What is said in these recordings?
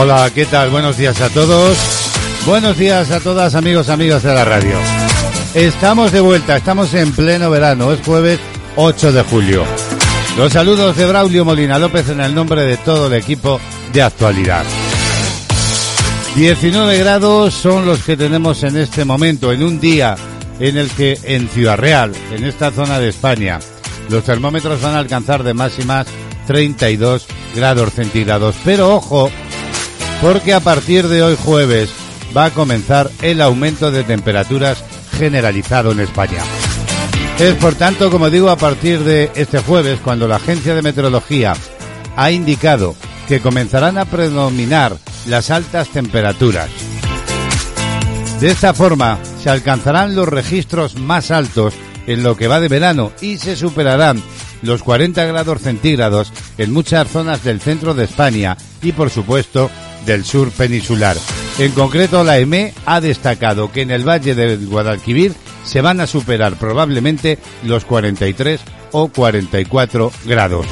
Hola, ¿qué tal? Buenos días a todos. Buenos días a todas, amigos, amigas de la radio. Estamos de vuelta, estamos en pleno verano, es jueves 8 de julio. Los saludos de Braulio Molina López en el nombre de todo el equipo de actualidad. 19 grados son los que tenemos en este momento, en un día en el que en Ciudad Real, en esta zona de España, los termómetros van a alcanzar de máximas 32 grados centígrados. Pero ojo, porque a partir de hoy jueves va a comenzar el aumento de temperaturas generalizado en España. Es por tanto, como digo, a partir de este jueves, cuando la Agencia de Meteorología ha indicado que comenzarán a predominar las altas temperaturas. De esta forma, se alcanzarán los registros más altos en lo que va de verano y se superarán los 40 grados centígrados en muchas zonas del centro de España y, por supuesto, del sur peninsular. En concreto, la EME ha destacado que en el Valle del Guadalquivir se van a superar probablemente los 43 o 44 grados.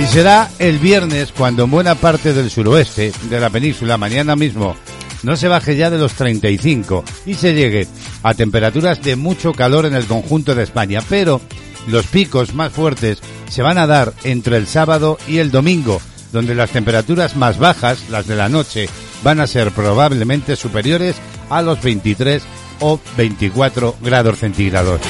Y será el viernes cuando en buena parte del suroeste de la península, mañana mismo, no se baje ya de los 35 y se llegue a temperaturas de mucho calor en el conjunto de España. Pero los picos más fuertes se van a dar entre el sábado y el domingo, donde las temperaturas más bajas, las de la noche, van a ser probablemente superiores a los 23 o 24 grados centígrados.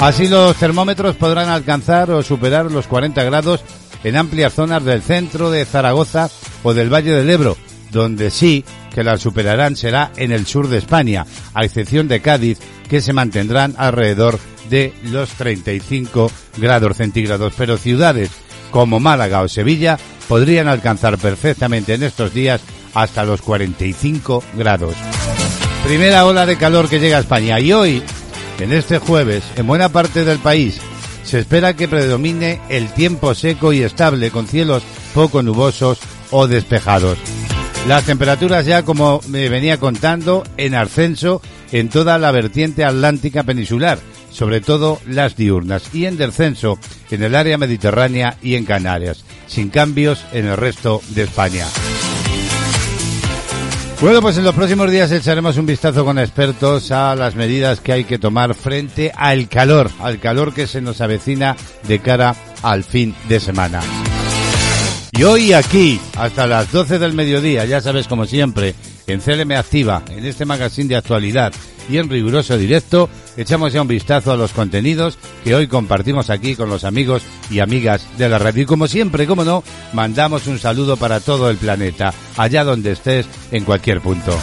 Así los termómetros podrán alcanzar o superar los 40 grados en amplias zonas del centro de Zaragoza o del Valle del Ebro, donde sí que las superarán será en el sur de España, a excepción de Cádiz, que se mantendrán alrededor de los 35 grados centígrados. Pero ciudades como Málaga o Sevilla podrían alcanzar perfectamente en estos días hasta los 45 grados. Primera ola de calor que llega a España y hoy, en este jueves, en buena parte del país, se espera que predomine el tiempo seco y estable con cielos poco nubosos o despejados. Las temperaturas ya, como me venía contando, en ascenso en toda la vertiente atlántica peninsular, sobre todo las diurnas, y en descenso en el área mediterránea y en Canarias, sin cambios en el resto de España. Bueno, pues en los próximos días echaremos un vistazo con expertos a las medidas que hay que tomar frente al calor, al calor que se nos avecina de cara al fin de semana. Y hoy aquí, hasta las 12 del mediodía, ya sabes como siempre, en CLM Activa, en este magazine de actualidad y en riguroso directo, echamos ya un vistazo a los contenidos que hoy compartimos aquí con los amigos y amigas de la radio. Y como siempre, como no, mandamos un saludo para todo el planeta, allá donde estés, en cualquier punto.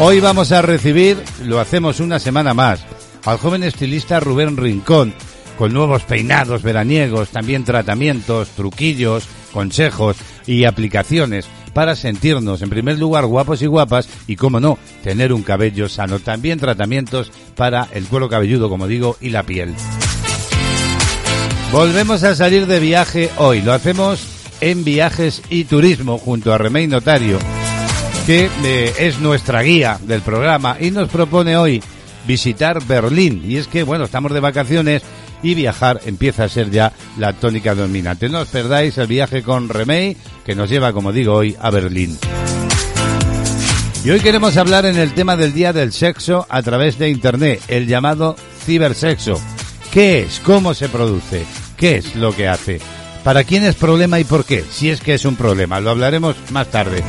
Hoy vamos a recibir, lo hacemos una semana más, al joven estilista Rubén Rincón, con nuevos peinados veraniegos, también tratamientos, truquillos, consejos y aplicaciones para sentirnos en primer lugar guapos y guapas y, como no, tener un cabello sano. También tratamientos para el cuero cabelludo, como digo, y la piel. Volvemos a salir de viaje hoy. Lo hacemos en Viajes y Turismo junto a Remey Notario, que eh, es nuestra guía del programa y nos propone hoy visitar Berlín. Y es que, bueno, estamos de vacaciones y viajar empieza a ser ya la tónica dominante. No os perdáis el viaje con Remey, que nos lleva, como digo, hoy a Berlín. Y hoy queremos hablar en el tema del Día del Sexo a través de Internet, el llamado cibersexo. ¿Qué es? ¿Cómo se produce? ¿Qué es lo que hace? ¿Para quién es problema y por qué? Si es que es un problema, lo hablaremos más tarde.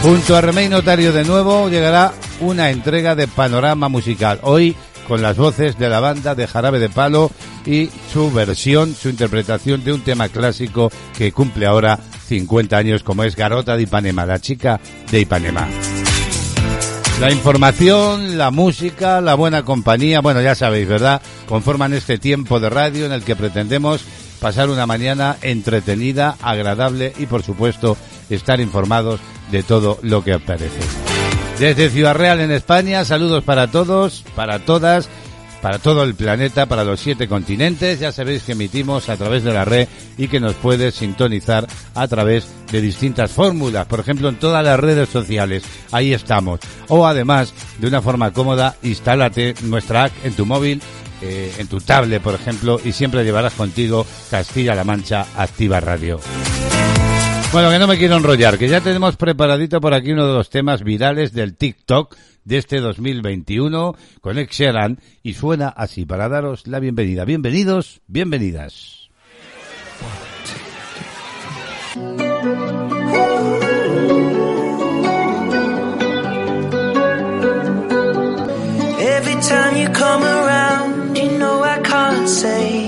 Junto a Remey Notario de nuevo llegará una entrega de panorama musical. Hoy con las voces de la banda de Jarabe de Palo y su versión, su interpretación de un tema clásico que cumple ahora 50 años como es Garota de Ipanema, la chica de Ipanema. La información, la música, la buena compañía, bueno, ya sabéis, ¿verdad? Conforman este tiempo de radio en el que pretendemos pasar una mañana entretenida, agradable y, por supuesto, estar informados de todo lo que aparece. Desde Ciudad Real en España, saludos para todos, para todas para todo el planeta, para los siete continentes. Ya sabéis que emitimos a través de la red y que nos puedes sintonizar a través de distintas fórmulas, por ejemplo en todas las redes sociales. Ahí estamos. O además, de una forma cómoda, instálate nuestra app en tu móvil. Eh, en tu tablet, por ejemplo, y siempre llevarás contigo Castilla-La Mancha Activa Radio. Bueno, que no me quiero enrollar, que ya tenemos preparadito por aquí uno de los temas virales del TikTok de este 2021 con Ed y suena así para daros la bienvenida. Bienvenidos, bienvenidas. Every time you come around, you know I can't say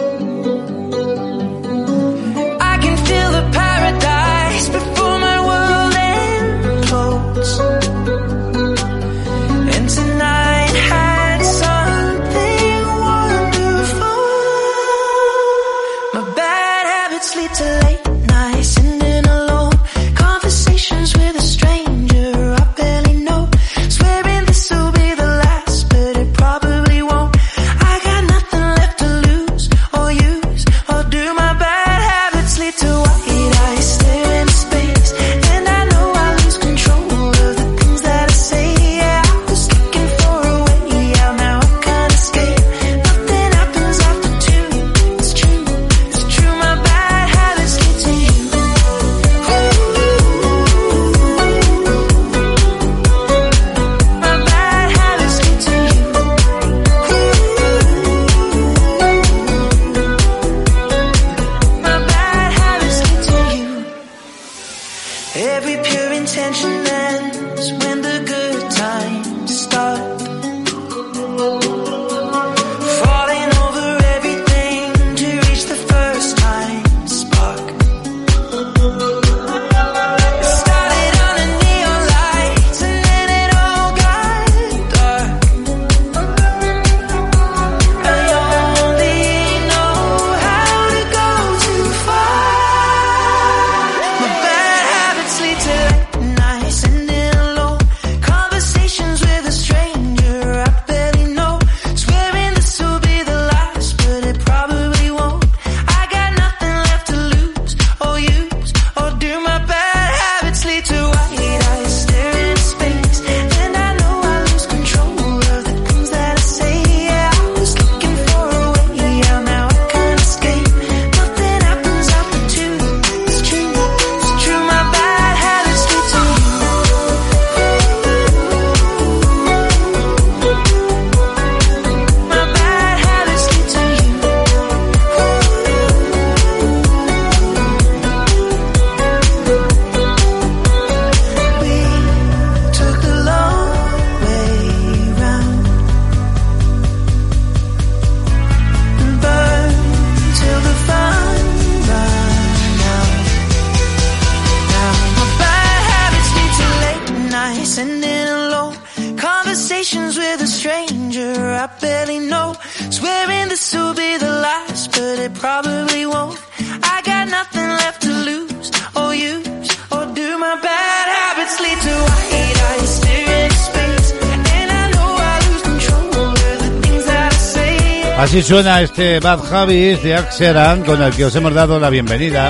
Así suena este Bad Habits de Axeran con el que os hemos dado la bienvenida.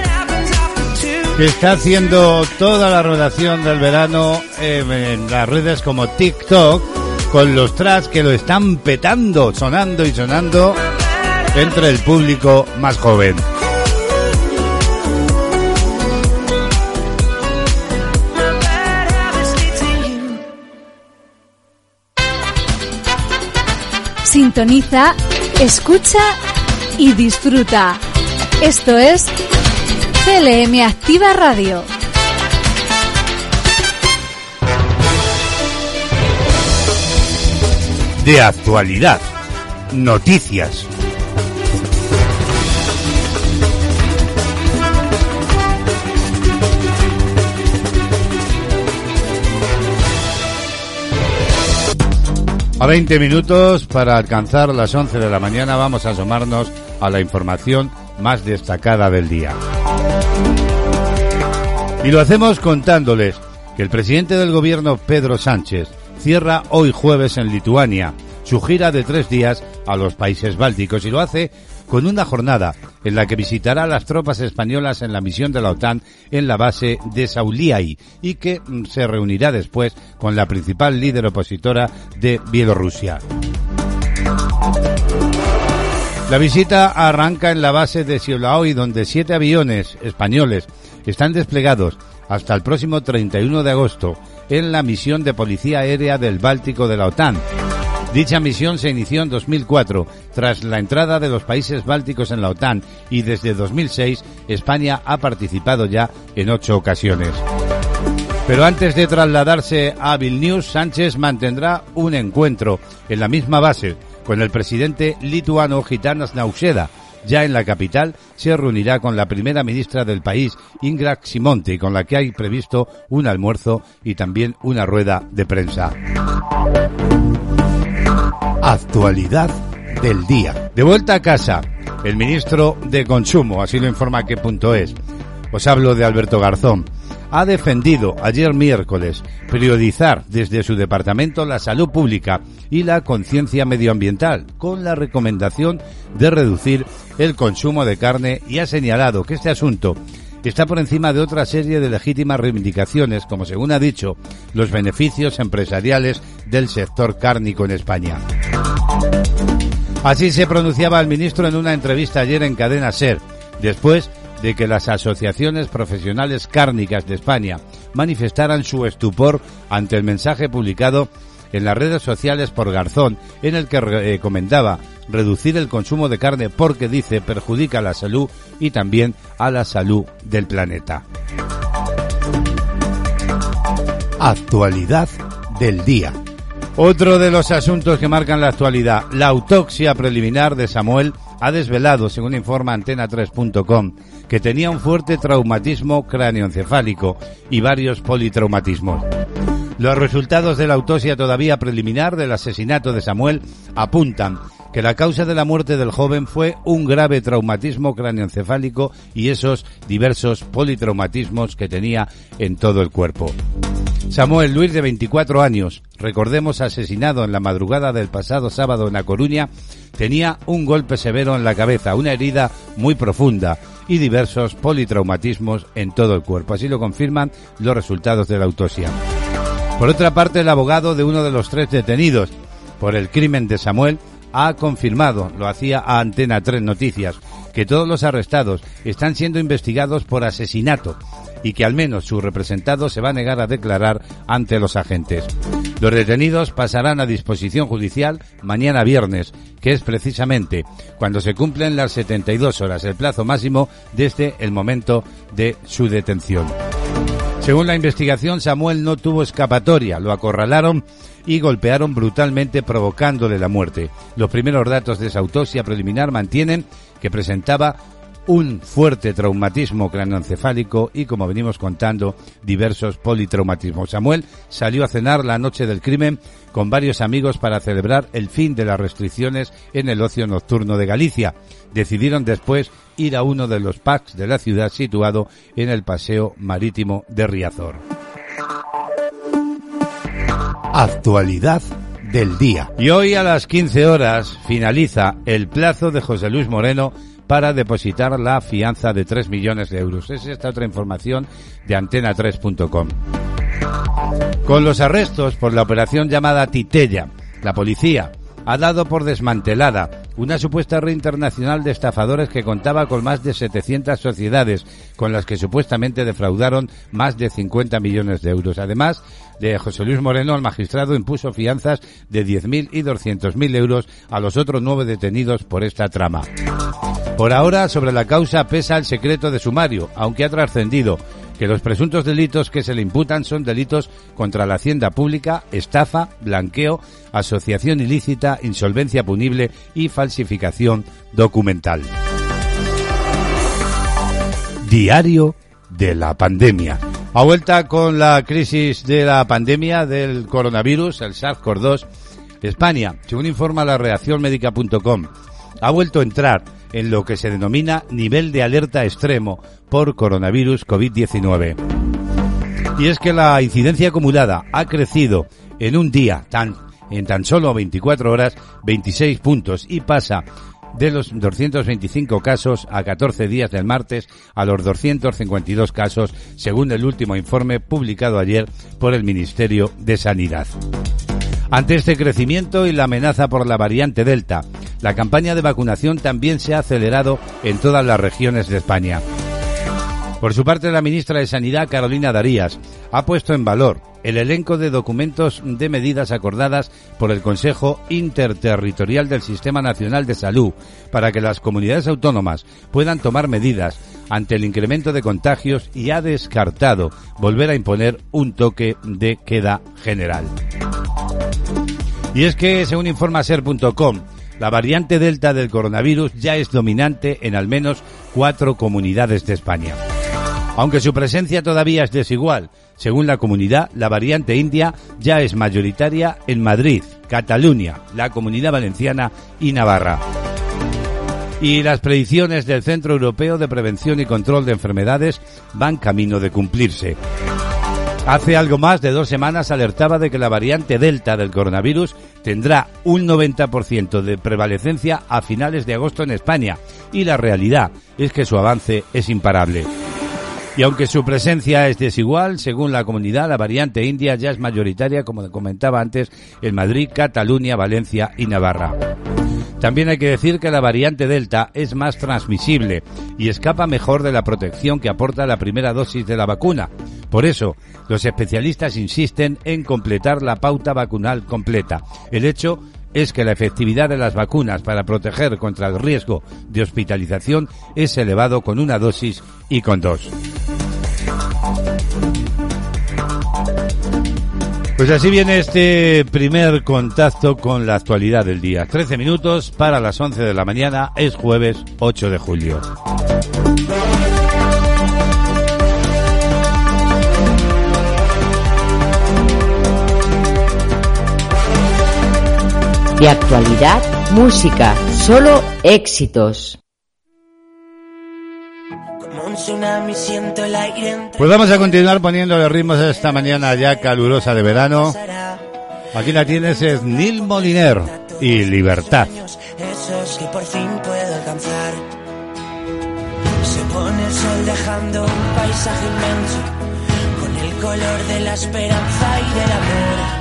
Que está haciendo toda la relación del verano en las redes como TikTok con los tracks que lo están petando, sonando y sonando entre el público más joven. Sintoniza Escucha y disfruta. Esto es CLM Activa Radio. De actualidad. Noticias. A 20 minutos para alcanzar las 11 de la mañana vamos a asomarnos a la información más destacada del día. Y lo hacemos contándoles que el presidente del gobierno Pedro Sánchez cierra hoy jueves en Lituania su gira de tres días a los países bálticos y lo hace con una jornada en la que visitará a las tropas españolas en la misión de la OTAN en la base de Sauliai y que mm, se reunirá después con la principal líder opositora de Bielorrusia. La visita arranca en la base de Siolaoi, donde siete aviones españoles están desplegados hasta el próximo 31 de agosto en la misión de policía aérea del Báltico de la OTAN. Dicha misión se inició en 2004 tras la entrada de los países bálticos en la OTAN y desde 2006 España ha participado ya en ocho ocasiones. Pero antes de trasladarse a Vilnius, Sánchez mantendrá un encuentro en la misma base con el presidente lituano Gitanas Nauseda. Ya en la capital se reunirá con la primera ministra del país, Ingrid Simonti, con la que hay previsto un almuerzo y también una rueda de prensa. Actualidad del día. De vuelta a casa, el ministro de Consumo, así lo informa que punto es. Os hablo de Alberto Garzón. Ha defendido ayer miércoles priorizar desde su departamento la salud pública y la conciencia medioambiental, con la recomendación de reducir el consumo de carne y ha señalado que este asunto está por encima de otra serie de legítimas reivindicaciones, como según ha dicho, los beneficios empresariales del sector cárnico en España. Así se pronunciaba el ministro en una entrevista ayer en Cadena Ser, después de que las asociaciones profesionales cárnicas de España manifestaran su estupor ante el mensaje publicado en las redes sociales por Garzón, en el que recomendaba reducir el consumo de carne porque dice perjudica la salud y también a la salud del planeta. Actualidad del día. Otro de los asuntos que marcan la actualidad, la autopsia preliminar de Samuel ha desvelado, según informa antena3.com, que tenía un fuerte traumatismo cráneoencefálico y varios politraumatismos. Los resultados de la autopsia todavía preliminar del asesinato de Samuel apuntan que la causa de la muerte del joven fue un grave traumatismo cráneoencefálico y esos diversos politraumatismos que tenía en todo el cuerpo. Samuel Luis, de 24 años, recordemos asesinado en la madrugada del pasado sábado en La Coruña, tenía un golpe severo en la cabeza, una herida muy profunda y diversos politraumatismos en todo el cuerpo. Así lo confirman los resultados de la autopsia. Por otra parte, el abogado de uno de los tres detenidos por el crimen de Samuel ha confirmado, lo hacía a Antena 3 Noticias, que todos los arrestados están siendo investigados por asesinato y que al menos su representado se va a negar a declarar ante los agentes. Los detenidos pasarán a disposición judicial mañana viernes, que es precisamente cuando se cumplen las 72 horas, el plazo máximo desde el momento de su detención. Según la investigación, Samuel no tuvo escapatoria, lo acorralaron y golpearon brutalmente provocándole la muerte. Los primeros datos de esa autopsia preliminar mantienen que presentaba un fuerte traumatismo craneoencefálico y, como venimos contando, diversos politraumatismos. Samuel salió a cenar la noche del crimen con varios amigos para celebrar el fin de las restricciones en el ocio nocturno de Galicia. Decidieron después ir a uno de los pubs de la ciudad situado en el paseo marítimo de Riazor. Actualidad del día. Y hoy a las 15 horas finaliza el plazo de José Luis Moreno para depositar la fianza de 3 millones de euros. Es esta otra información de antena3.com. Con los arrestos por la operación llamada Titella, la policía ha dado por desmantelada una supuesta red internacional de estafadores que contaba con más de 700 sociedades, con las que supuestamente defraudaron más de 50 millones de euros. Además de José Luis Moreno, el magistrado impuso fianzas de 10.000 y 200.000 euros a los otros nueve detenidos por esta trama. Por ahora, sobre la causa pesa el secreto de sumario, aunque ha trascendido que los presuntos delitos que se le imputan son delitos contra la hacienda pública, estafa, blanqueo, asociación ilícita, insolvencia punible y falsificación documental. Diario de la pandemia. A vuelta con la crisis de la pandemia del coronavirus, el SARS-CoV-2, España, según informa la reaccionmédica.com, ha vuelto a entrar en lo que se denomina nivel de alerta extremo por coronavirus COVID-19. Y es que la incidencia acumulada ha crecido en un día, tan, en tan solo 24 horas, 26 puntos y pasa de los 225 casos a 14 días del martes a los 252 casos, según el último informe publicado ayer por el Ministerio de Sanidad. Ante este crecimiento y la amenaza por la variante Delta, la campaña de vacunación también se ha acelerado en todas las regiones de España. Por su parte, la ministra de Sanidad, Carolina Darías, ha puesto en valor el elenco de documentos de medidas acordadas por el Consejo Interterritorial del Sistema Nacional de Salud para que las comunidades autónomas puedan tomar medidas ante el incremento de contagios y ha descartado volver a imponer un toque de queda general. Y es que, según informa ser.com, la variante Delta del coronavirus ya es dominante en al menos cuatro comunidades de España. Aunque su presencia todavía es desigual, según la comunidad, la variante india ya es mayoritaria en Madrid, Cataluña, la Comunidad Valenciana y Navarra. Y las predicciones del Centro Europeo de Prevención y Control de Enfermedades van camino de cumplirse. Hace algo más de dos semanas alertaba de que la variante Delta del coronavirus tendrá un 90% de prevalecencia a finales de agosto en España y la realidad es que su avance es imparable. Y aunque su presencia es desigual, según la comunidad, la variante india ya es mayoritaria, como comentaba antes, en Madrid, Cataluña, Valencia y Navarra. También hay que decir que la variante Delta es más transmisible y escapa mejor de la protección que aporta la primera dosis de la vacuna. Por eso, los especialistas insisten en completar la pauta vacunal completa. El hecho es que la efectividad de las vacunas para proteger contra el riesgo de hospitalización es elevado con una dosis y con dos. Pues así viene este primer contacto con la actualidad del día. 13 minutos para las 11 de la mañana, es jueves 8 de julio. De actualidad, música, solo éxitos. Pues vamos a continuar poniéndole ritmos esta mañana ya calurosa de verano. Aquí la tienes es Nil Moliner y Libertad. Esos que por fin puedo alcanzar. Se pone el sol dejando un paisaje inmenso con el color de la esperanza y del amor.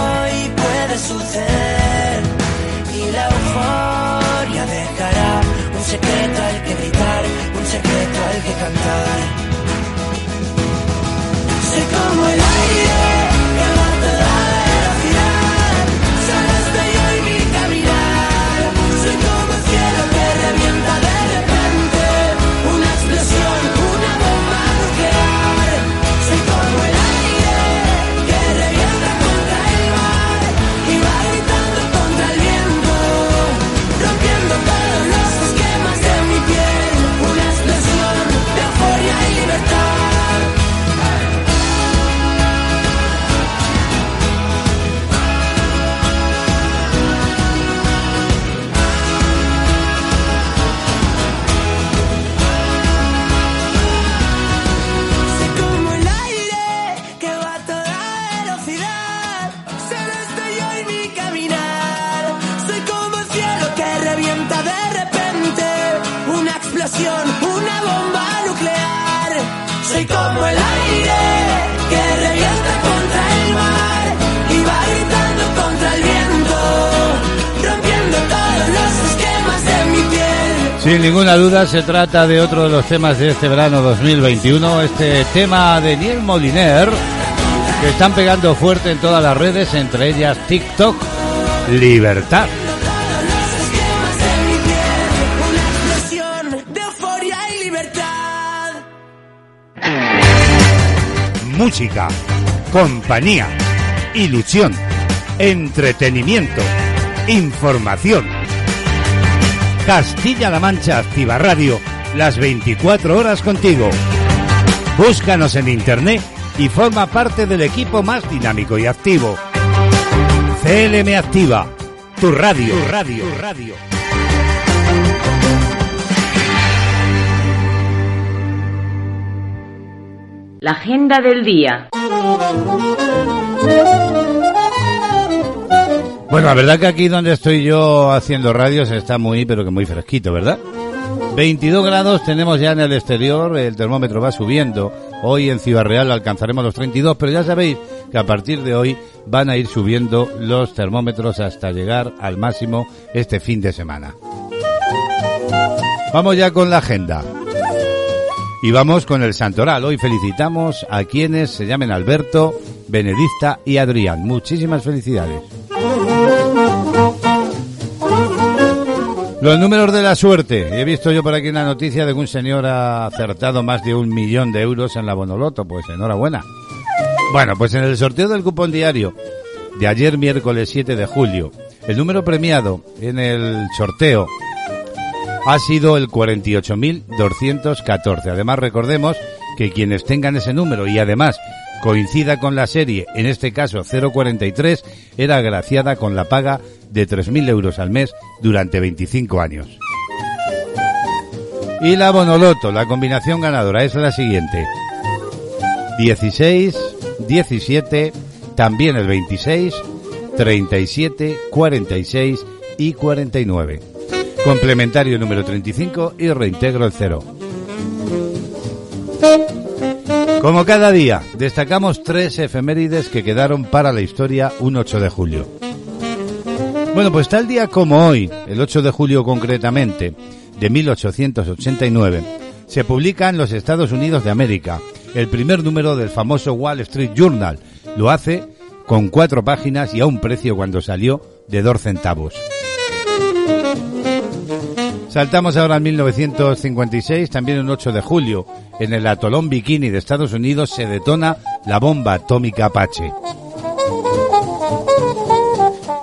suceder. Y la euforia dejará un secreto al que gritar, un secreto al que cantar. Soy como el Sin ninguna duda se trata de otro de los temas de este verano 2021, este tema de Niel Moliner, que están pegando fuerte en todas las redes, entre ellas TikTok, Libertad. Música, compañía, ilusión, entretenimiento, información. Castilla-La Mancha Activa Radio, las 24 horas contigo. Búscanos en internet y forma parte del equipo más dinámico y activo. CLM Activa, tu radio, tu radio, tu radio. La agenda del día. Bueno, la verdad que aquí donde estoy yo haciendo radios está muy, pero que muy fresquito, ¿verdad? 22 grados tenemos ya en el exterior, el termómetro va subiendo. Hoy en Ciudad Real alcanzaremos los 32, pero ya sabéis que a partir de hoy van a ir subiendo los termómetros hasta llegar al máximo este fin de semana. Vamos ya con la agenda. Y vamos con el Santoral. Hoy felicitamos a quienes se llamen Alberto, Benedicta y Adrián. Muchísimas felicidades. Los números de la suerte. He visto yo por aquí una noticia de que un señor ha acertado más de un millón de euros en la Bonoloto. Pues enhorabuena. Bueno, pues en el sorteo del cupón diario de ayer miércoles 7 de julio, el número premiado en el sorteo ha sido el 48.214. Además, recordemos que quienes tengan ese número y además coincida con la serie, en este caso 043, era agraciada con la paga de 3.000 euros al mes durante 25 años. Y la Bonoloto, la combinación ganadora es la siguiente. 16, 17, también el 26, 37, 46 y 49. Complementario número 35 y reintegro el 0. Como cada día, destacamos tres efemérides que quedaron para la historia un 8 de julio. Bueno, pues tal día como hoy, el 8 de julio concretamente, de 1889, se publica en los Estados Unidos de América el primer número del famoso Wall Street Journal. Lo hace con cuatro páginas y a un precio cuando salió de dos centavos. Saltamos ahora al 1956, también un 8 de julio. En el atolón Bikini de Estados Unidos se detona la bomba atómica Apache.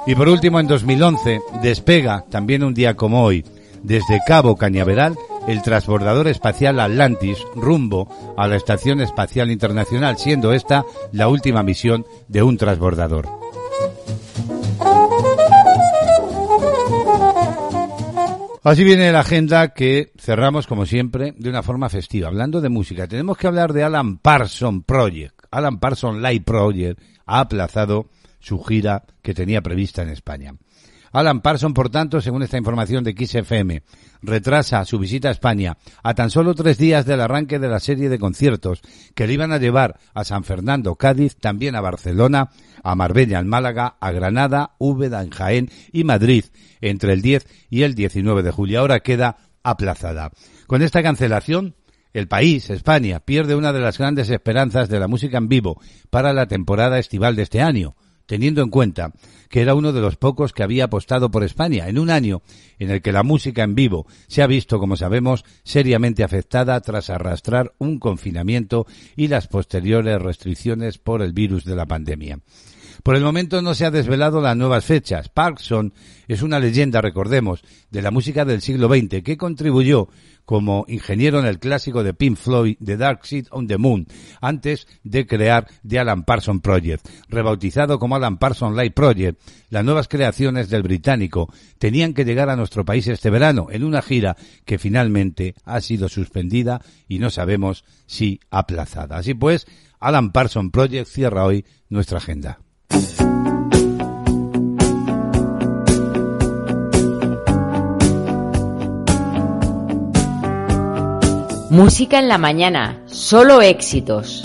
Y por último, en 2011, despega, también un día como hoy, desde Cabo Cañaveral, el transbordador espacial Atlantis rumbo a la Estación Espacial Internacional, siendo esta la última misión de un transbordador. Así viene la agenda que cerramos, como siempre, de una forma festiva. Hablando de música, tenemos que hablar de Alan Parson Project. Alan Parson Live Project ha aplazado su gira que tenía prevista en España. Alan Parson, por tanto, según esta información de XFM, retrasa su visita a España a tan solo tres días del arranque de la serie de conciertos que le iban a llevar a San Fernando, Cádiz, también a Barcelona, a Marbella, en Málaga, a Granada, Úbeda, en Jaén y Madrid entre el 10 y el 19 de julio. Ahora queda aplazada. Con esta cancelación, el país, España, pierde una de las grandes esperanzas de la música en vivo para la temporada estival de este año teniendo en cuenta que era uno de los pocos que había apostado por España en un año en el que la música en vivo se ha visto, como sabemos, seriamente afectada tras arrastrar un confinamiento y las posteriores restricciones por el virus de la pandemia. Por el momento no se ha desvelado las nuevas fechas. Parkson es una leyenda, recordemos, de la música del siglo XX que contribuyó como ingeniero en el clásico de Pink Floyd, The Dark Side on the Moon, antes de crear The Alan Parsons Project. Rebautizado como Alan Parsons Live Project, las nuevas creaciones del británico tenían que llegar a nuestro país este verano en una gira que finalmente ha sido suspendida y no sabemos si aplazada. Así pues, Alan Parsons Project cierra hoy nuestra agenda. Música en la mañana, solo éxitos.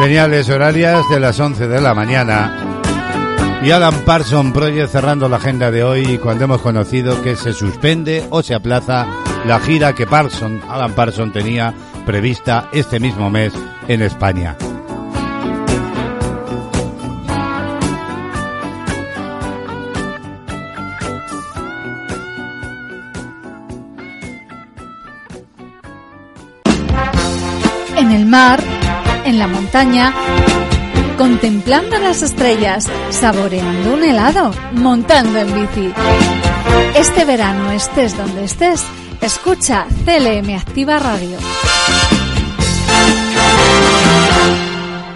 Señales horarias de las 11 de la mañana. Y Alan Parson Project cerrando la agenda de hoy cuando hemos conocido que se suspende o se aplaza la gira que Parson, Alan Parson tenía prevista este mismo mes en España. En el mar, en la montaña, contemplando las estrellas, saboreando un helado, montando en bici. Este verano estés donde estés, escucha CLM Activa Radio.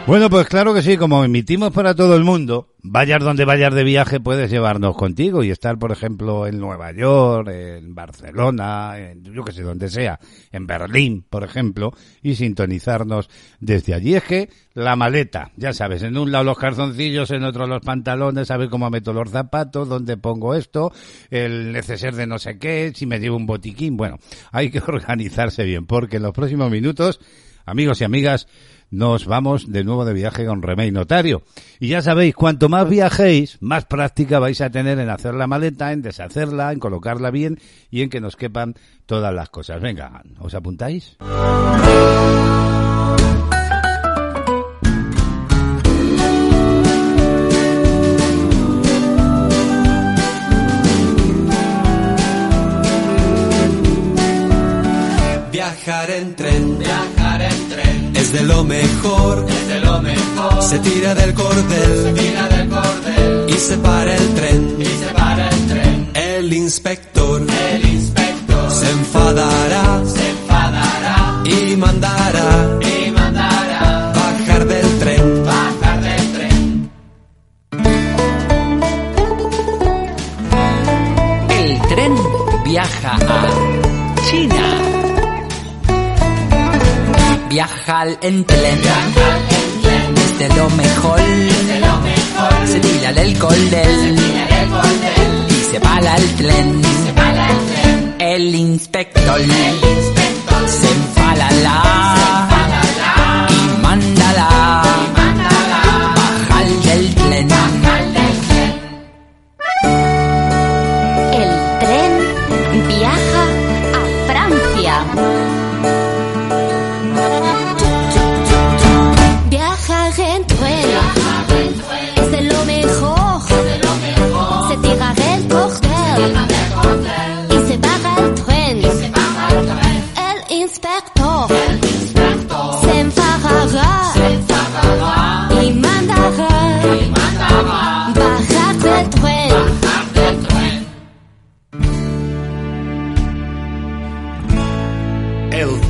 Bueno, pues claro que sí, como emitimos para todo el mundo, vayas donde vayas de viaje puedes llevarnos contigo y estar, por ejemplo, en Nueva York, en Barcelona, en yo que sé, donde sea, en Berlín, por ejemplo, y sintonizarnos desde allí. Es que la maleta, ya sabes, en un lado los calzoncillos, en otro los pantalones, saber cómo meto los zapatos, dónde pongo esto, el neceser de no sé qué, si me llevo un botiquín. Bueno, hay que organizarse bien, porque en los próximos minutos, amigos y amigas, nos vamos de nuevo de viaje con Remey Notario. Y ya sabéis, cuanto más viajéis, más práctica vais a tener en hacer la maleta, en deshacerla, en colocarla bien y en que nos quepan todas las cosas. Venga, ¿os apuntáis? Viajar en tren, viajar en tren de lo mejor, es de lo mejor. Se tira del cordel, se tira del cordel y se para el tren, y se para el tren. El inspector, el inspector se enfadará, se enfadará y mandará, y mandará bajar del tren, bajar del tren. El tren viaja a China. Viaja en tren. Es de lo mejor. Se tira del cordel. Y se para el tren. El inspector. Se enfadará. Y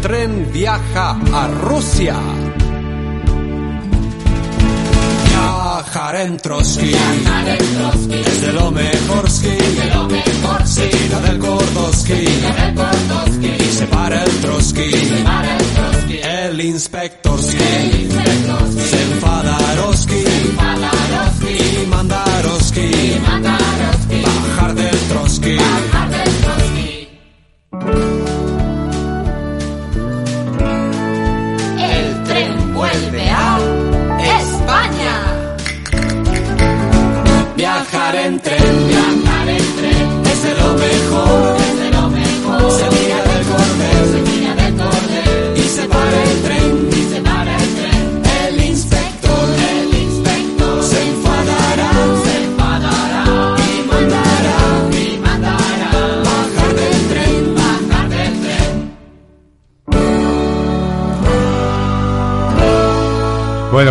tren viaja a Rusia. Viajar en Trotsky. Es de lo mejor ski. Se tira del y se para el Trotsky. El se enfadaroski y mandaroski bajar del Trotsky. España. Viajar en tren,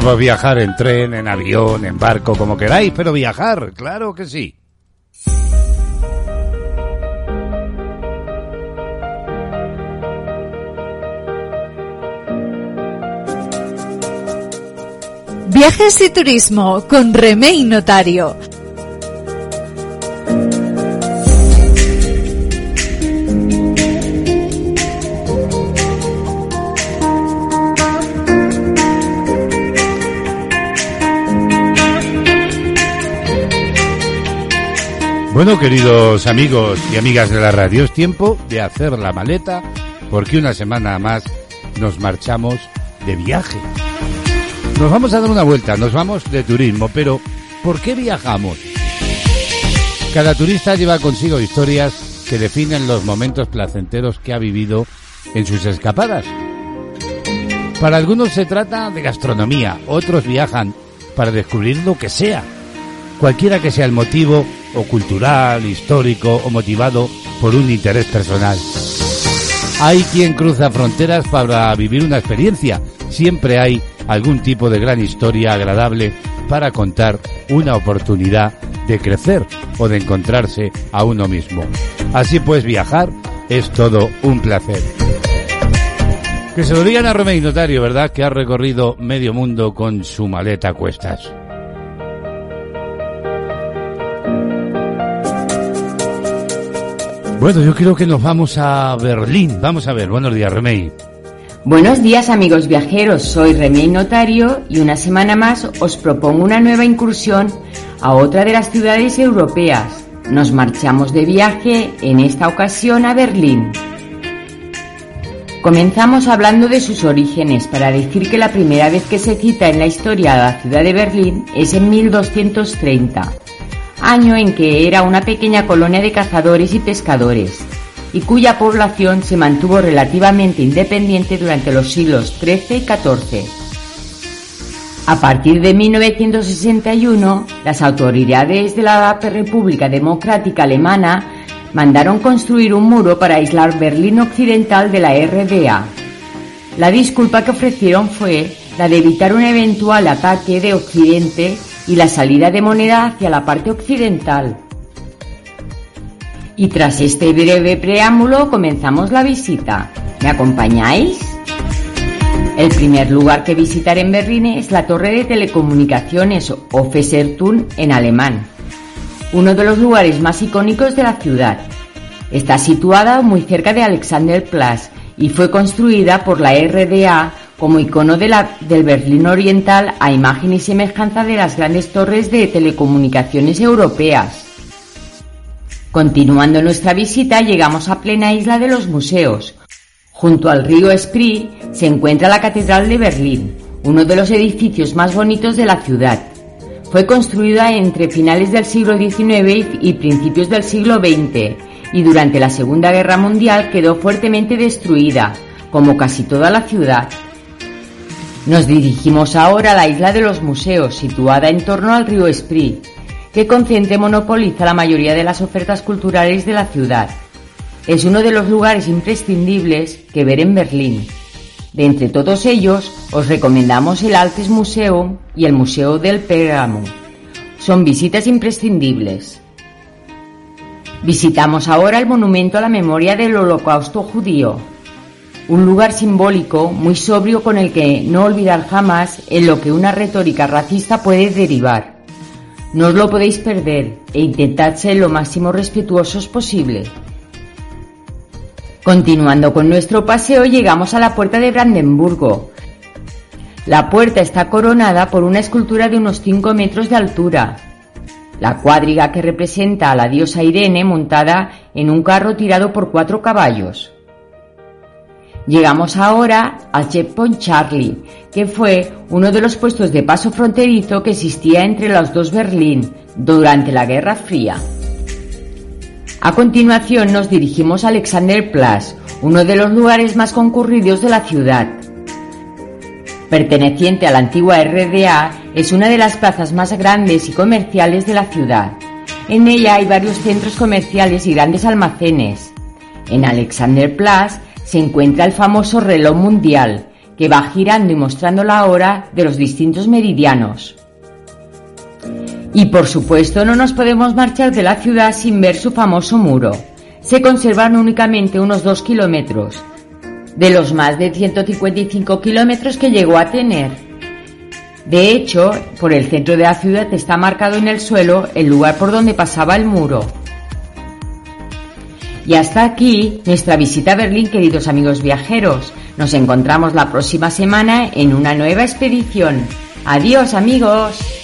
Pues viajar en tren, en avión, en barco, como queráis, pero viajar, claro que sí. Viajes y turismo con Remey Notario. Bueno, queridos amigos y amigas de la radio, es tiempo de hacer la maleta porque una semana más nos marchamos de viaje. Nos vamos a dar una vuelta, nos vamos de turismo, pero ¿por qué viajamos? Cada turista lleva consigo historias que definen los momentos placenteros que ha vivido en sus escapadas. Para algunos se trata de gastronomía, otros viajan para descubrir lo que sea, cualquiera que sea el motivo, o cultural, histórico, o motivado por un interés personal. Hay quien cruza fronteras para vivir una experiencia, siempre hay algún tipo de gran historia agradable para contar una oportunidad de crecer o de encontrarse a uno mismo. Así pues, viajar es todo un placer. Que se lo digan a Romey Notario, ¿verdad? Que ha recorrido medio mundo con su maleta a cuestas. Bueno, yo creo que nos vamos a Berlín. Vamos a ver. Buenos días, Remey. Buenos días amigos viajeros, soy Remey Notario y una semana más os propongo una nueva incursión a otra de las ciudades europeas. Nos marchamos de viaje en esta ocasión a Berlín. Comenzamos hablando de sus orígenes para decir que la primera vez que se cita en la historia a la ciudad de Berlín es en 1230, año en que era una pequeña colonia de cazadores y pescadores y cuya población se mantuvo relativamente independiente durante los siglos XIII y XIV. A partir de 1961, las autoridades de la República Democrática Alemana mandaron construir un muro para aislar Berlín Occidental de la RDA. La disculpa que ofrecieron fue la de evitar un eventual ataque de Occidente y la salida de moneda hacia la parte occidental. Y tras este breve preámbulo comenzamos la visita. ¿Me acompañáis? El primer lugar que visitar en Berlín es la torre de telecomunicaciones o Fesserturm en alemán, uno de los lugares más icónicos de la ciudad. Está situada muy cerca de Alexanderplatz y fue construida por la RDA como icono de la, del Berlín Oriental a imagen y semejanza de las grandes torres de telecomunicaciones europeas. Continuando nuestra visita llegamos a plena isla de los museos. Junto al río Spree se encuentra la Catedral de Berlín, uno de los edificios más bonitos de la ciudad. Fue construida entre finales del siglo XIX y principios del siglo XX y durante la Segunda Guerra Mundial quedó fuertemente destruida, como casi toda la ciudad. Nos dirigimos ahora a la isla de los museos, situada en torno al río Spree, que consciente monopoliza la mayoría de las ofertas culturales de la ciudad. Es uno de los lugares imprescindibles que ver en Berlín. De entre todos ellos, os recomendamos el Altes Museum y el Museo del Pérgamo. Son visitas imprescindibles. Visitamos ahora el monumento a la memoria del Holocausto judío, un lugar simbólico muy sobrio con el que no olvidar jamás en lo que una retórica racista puede derivar. No os lo podéis perder e intentad ser lo máximo respetuosos posible. Continuando con nuestro paseo llegamos a la puerta de Brandenburgo. La puerta está coronada por una escultura de unos 5 metros de altura. La cuadriga que representa a la diosa Irene montada en un carro tirado por cuatro caballos. Llegamos ahora al Checkpoint Charlie, que fue uno de los puestos de paso fronterizo que existía entre los dos Berlín durante la Guerra Fría. A continuación nos dirigimos a Alexanderplatz, uno de los lugares más concurridos de la ciudad. Perteneciente a la antigua RDA, es una de las plazas más grandes y comerciales de la ciudad. En ella hay varios centros comerciales y grandes almacenes. En Alexanderplatz se encuentra el famoso reloj mundial, que va girando y mostrando la hora de los distintos meridianos. Y por supuesto no nos podemos marchar de la ciudad sin ver su famoso muro. Se conservan únicamente unos 2 kilómetros, de los más de 155 kilómetros que llegó a tener. De hecho, por el centro de la ciudad está marcado en el suelo el lugar por donde pasaba el muro. Y hasta aquí nuestra visita a Berlín, queridos amigos viajeros. Nos encontramos la próxima semana en una nueva expedición. Adiós amigos.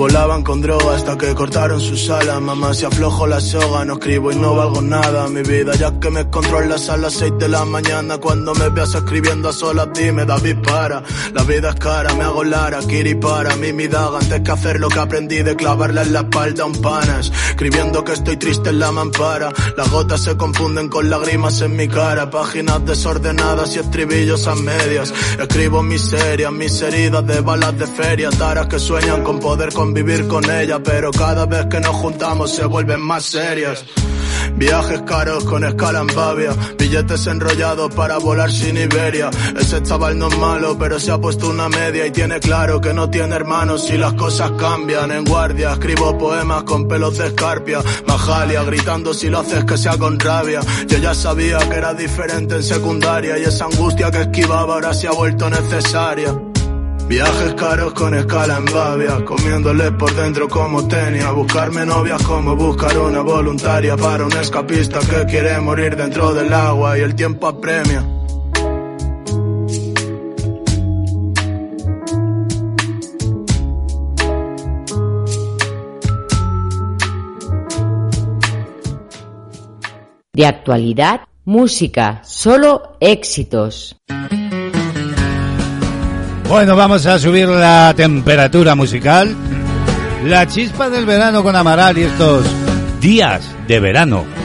Volaban con droga hasta que cortaron sus alas. Mamá, si aflojo la soga, no escribo y no valgo nada. Mi vida, ya que me controlas a las 6 de la mañana. Cuando me veas escribiendo a solas, dime, David, para. La vida es cara, me hago Lara, Kiri para. mí mi daga, antes que hacer lo que aprendí de clavarla en la espalda un panas. Escribiendo que estoy triste en la mampara. Las gotas se confunden con lágrimas en mi cara. Páginas desordenadas y estribillos a medias. Escribo miserias, mis heridas de balas de feria. Taras que sueñan con poder convivir con ella, pero cada vez que nos juntamos se vuelven más serias. Viajes caros con escala en Bavia, billetes enrollados para volar sin Iberia. Ese chaval no es malo, pero se ha puesto una media y tiene claro que no tiene hermanos y las cosas cambian. En guardia escribo poemas con pelos de escarpia, Majalia gritando si lo haces que sea con rabia. Yo ya sabía que era diferente en secundaria y esa angustia que esquivaba ahora se ha vuelto necesaria. Viajes caros con escala en Bavia, comiéndole por dentro como tenía, buscarme novias como buscar una voluntaria para un escapista que quiere morir dentro del agua y el tiempo apremia. De actualidad, música, solo éxitos. Bueno, vamos a subir la temperatura musical. La chispa del verano con Amaral y estos días de verano.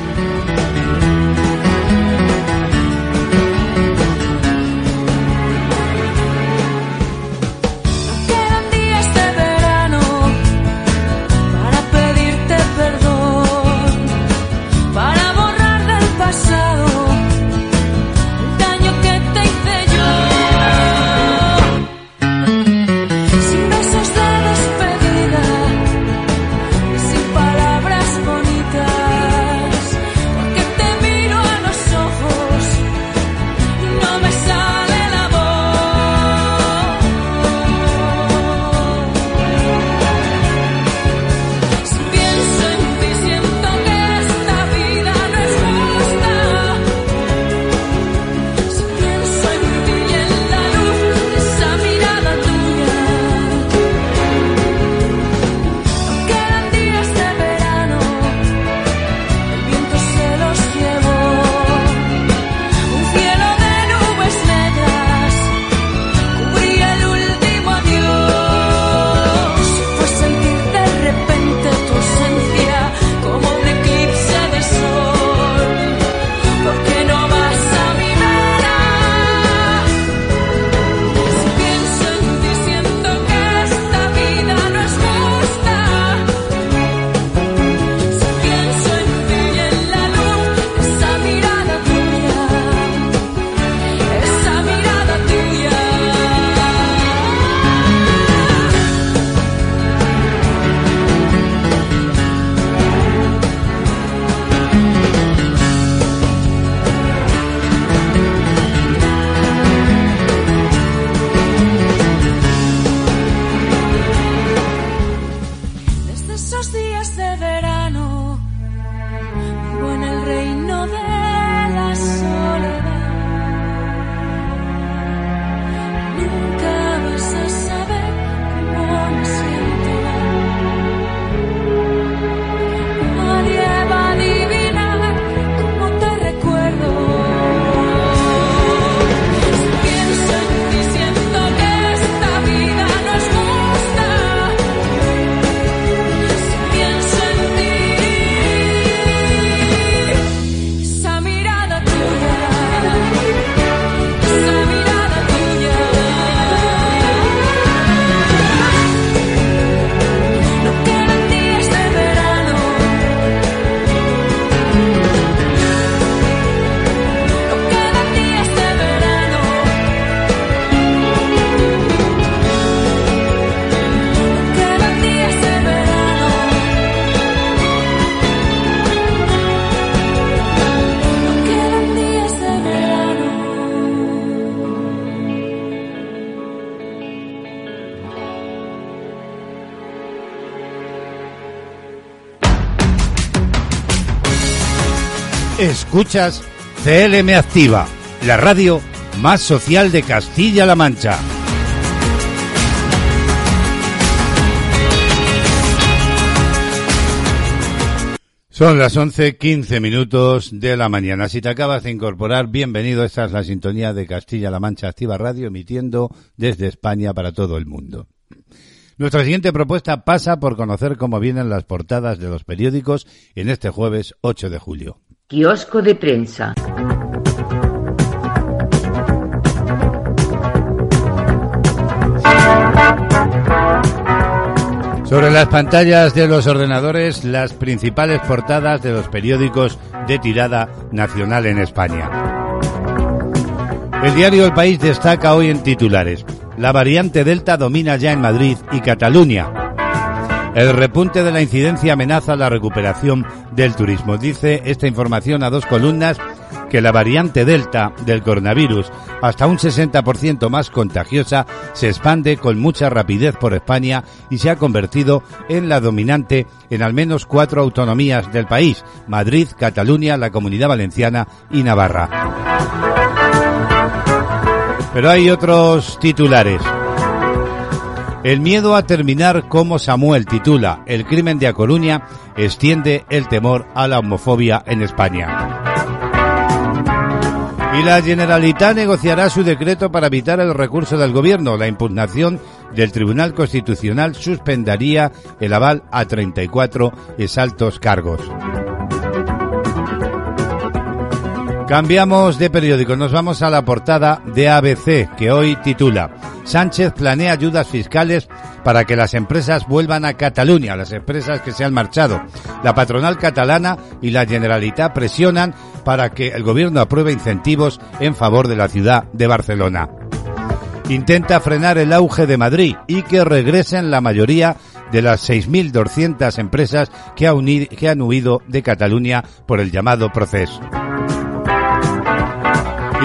Escuchas CLM Activa, la radio más social de Castilla-La Mancha. Son las 11.15 minutos de la mañana. Si te acabas de incorporar, bienvenido. Esta es la sintonía de Castilla-La Mancha Activa Radio, emitiendo desde España para todo el mundo. Nuestra siguiente propuesta pasa por conocer cómo vienen las portadas de los periódicos en este jueves 8 de julio. Kiosco de prensa. Sobre las pantallas de los ordenadores, las principales portadas de los periódicos de tirada nacional en España. El diario El País destaca hoy en titulares. La variante Delta domina ya en Madrid y Cataluña. El repunte de la incidencia amenaza la recuperación del turismo. Dice esta información a dos columnas que la variante Delta del coronavirus, hasta un 60% más contagiosa, se expande con mucha rapidez por España y se ha convertido en la dominante en al menos cuatro autonomías del país, Madrid, Cataluña, la Comunidad Valenciana y Navarra. Pero hay otros titulares. El miedo a terminar como Samuel titula El crimen de A Coruña extiende el temor a la homofobia en España. Y la Generalitat negociará su decreto para evitar el recurso del gobierno. La impugnación del Tribunal Constitucional suspendería el aval a 34 exaltos cargos. Cambiamos de periódico, nos vamos a la portada de ABC, que hoy titula Sánchez planea ayudas fiscales para que las empresas vuelvan a Cataluña, las empresas que se han marchado. La patronal catalana y la Generalitat presionan para que el gobierno apruebe incentivos en favor de la ciudad de Barcelona. Intenta frenar el auge de Madrid y que regresen la mayoría de las 6.200 empresas que, que han huido de Cataluña por el llamado proceso.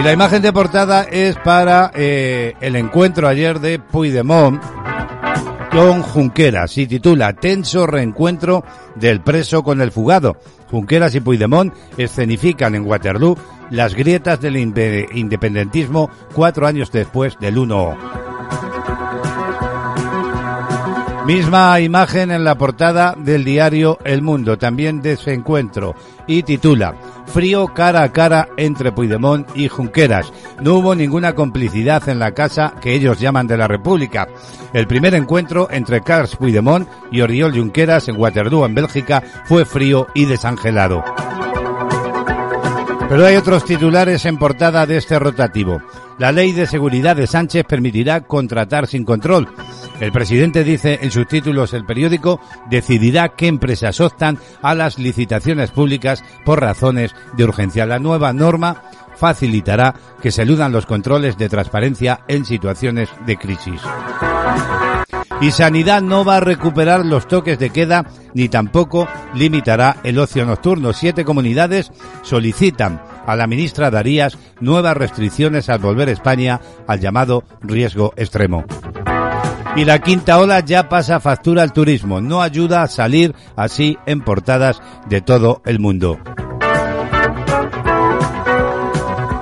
Y la imagen de portada es para eh, el encuentro ayer de Puigdemont con Junqueras y titula Tenso reencuentro del preso con el fugado. Junqueras y Puigdemont escenifican en Waterloo las grietas del inde- independentismo cuatro años después del 1 Misma imagen en la portada del diario El Mundo, también de ese encuentro, y titula Frío cara a cara entre Puigdemont y Junqueras. No hubo ninguna complicidad en la casa que ellos llaman de la República. El primer encuentro entre Carles Puigdemont y Oriol Junqueras en Waterloo, en Bélgica, fue frío y desangelado. Pero hay otros titulares en portada de este rotativo. La ley de seguridad de Sánchez permitirá contratar sin control. El presidente dice en sus títulos el periódico decidirá qué empresas optan a las licitaciones públicas por razones de urgencia. La nueva norma facilitará que se eludan los controles de transparencia en situaciones de crisis. Y Sanidad no va a recuperar los toques de queda ni tampoco limitará el ocio nocturno. Siete comunidades solicitan a la ministra Darías nuevas restricciones al volver a España al llamado riesgo extremo. Y la quinta ola ya pasa factura al turismo. No ayuda a salir así en portadas de todo el mundo.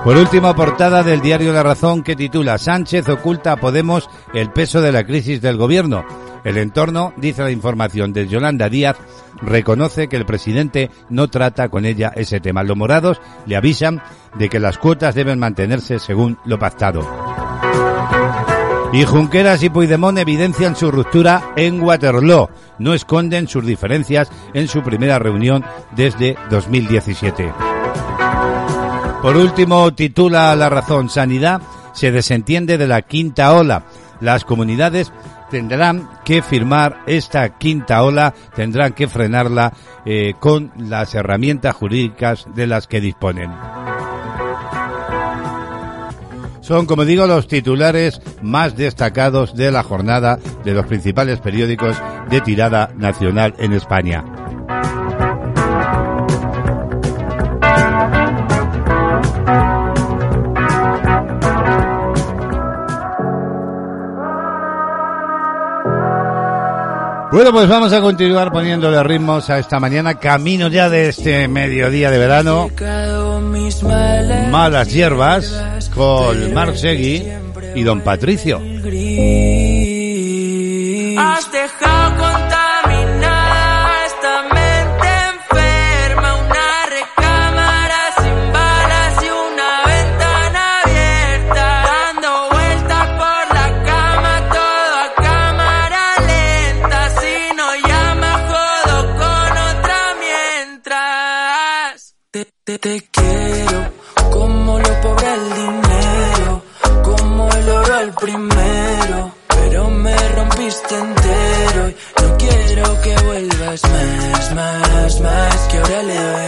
Por último, portada del diario La Razón que titula Sánchez oculta a Podemos el peso de la crisis del gobierno. El entorno, dice la información de Yolanda Díaz, reconoce que el presidente no trata con ella ese tema. Los morados le avisan de que las cuotas deben mantenerse según lo pactado. Y Junqueras y Puigdemont evidencian su ruptura en Waterloo. No esconden sus diferencias en su primera reunión desde 2017. Por último, titula La Razón, Sanidad se desentiende de la quinta ola. Las comunidades tendrán que firmar esta quinta ola, tendrán que frenarla eh, con las herramientas jurídicas de las que disponen. Son, como digo, los titulares más destacados de la jornada de los principales periódicos de tirada nacional en España. Bueno, pues vamos a continuar poniéndole ritmos a esta mañana, camino ya de este mediodía de verano. Malas hierbas con Marc Segui y Don Patricio. Te, te, te quiero, como lo pobre el dinero, como el oro al primero. Pero me rompiste entero y no quiero que vuelvas más, más, más. Que ahora le doy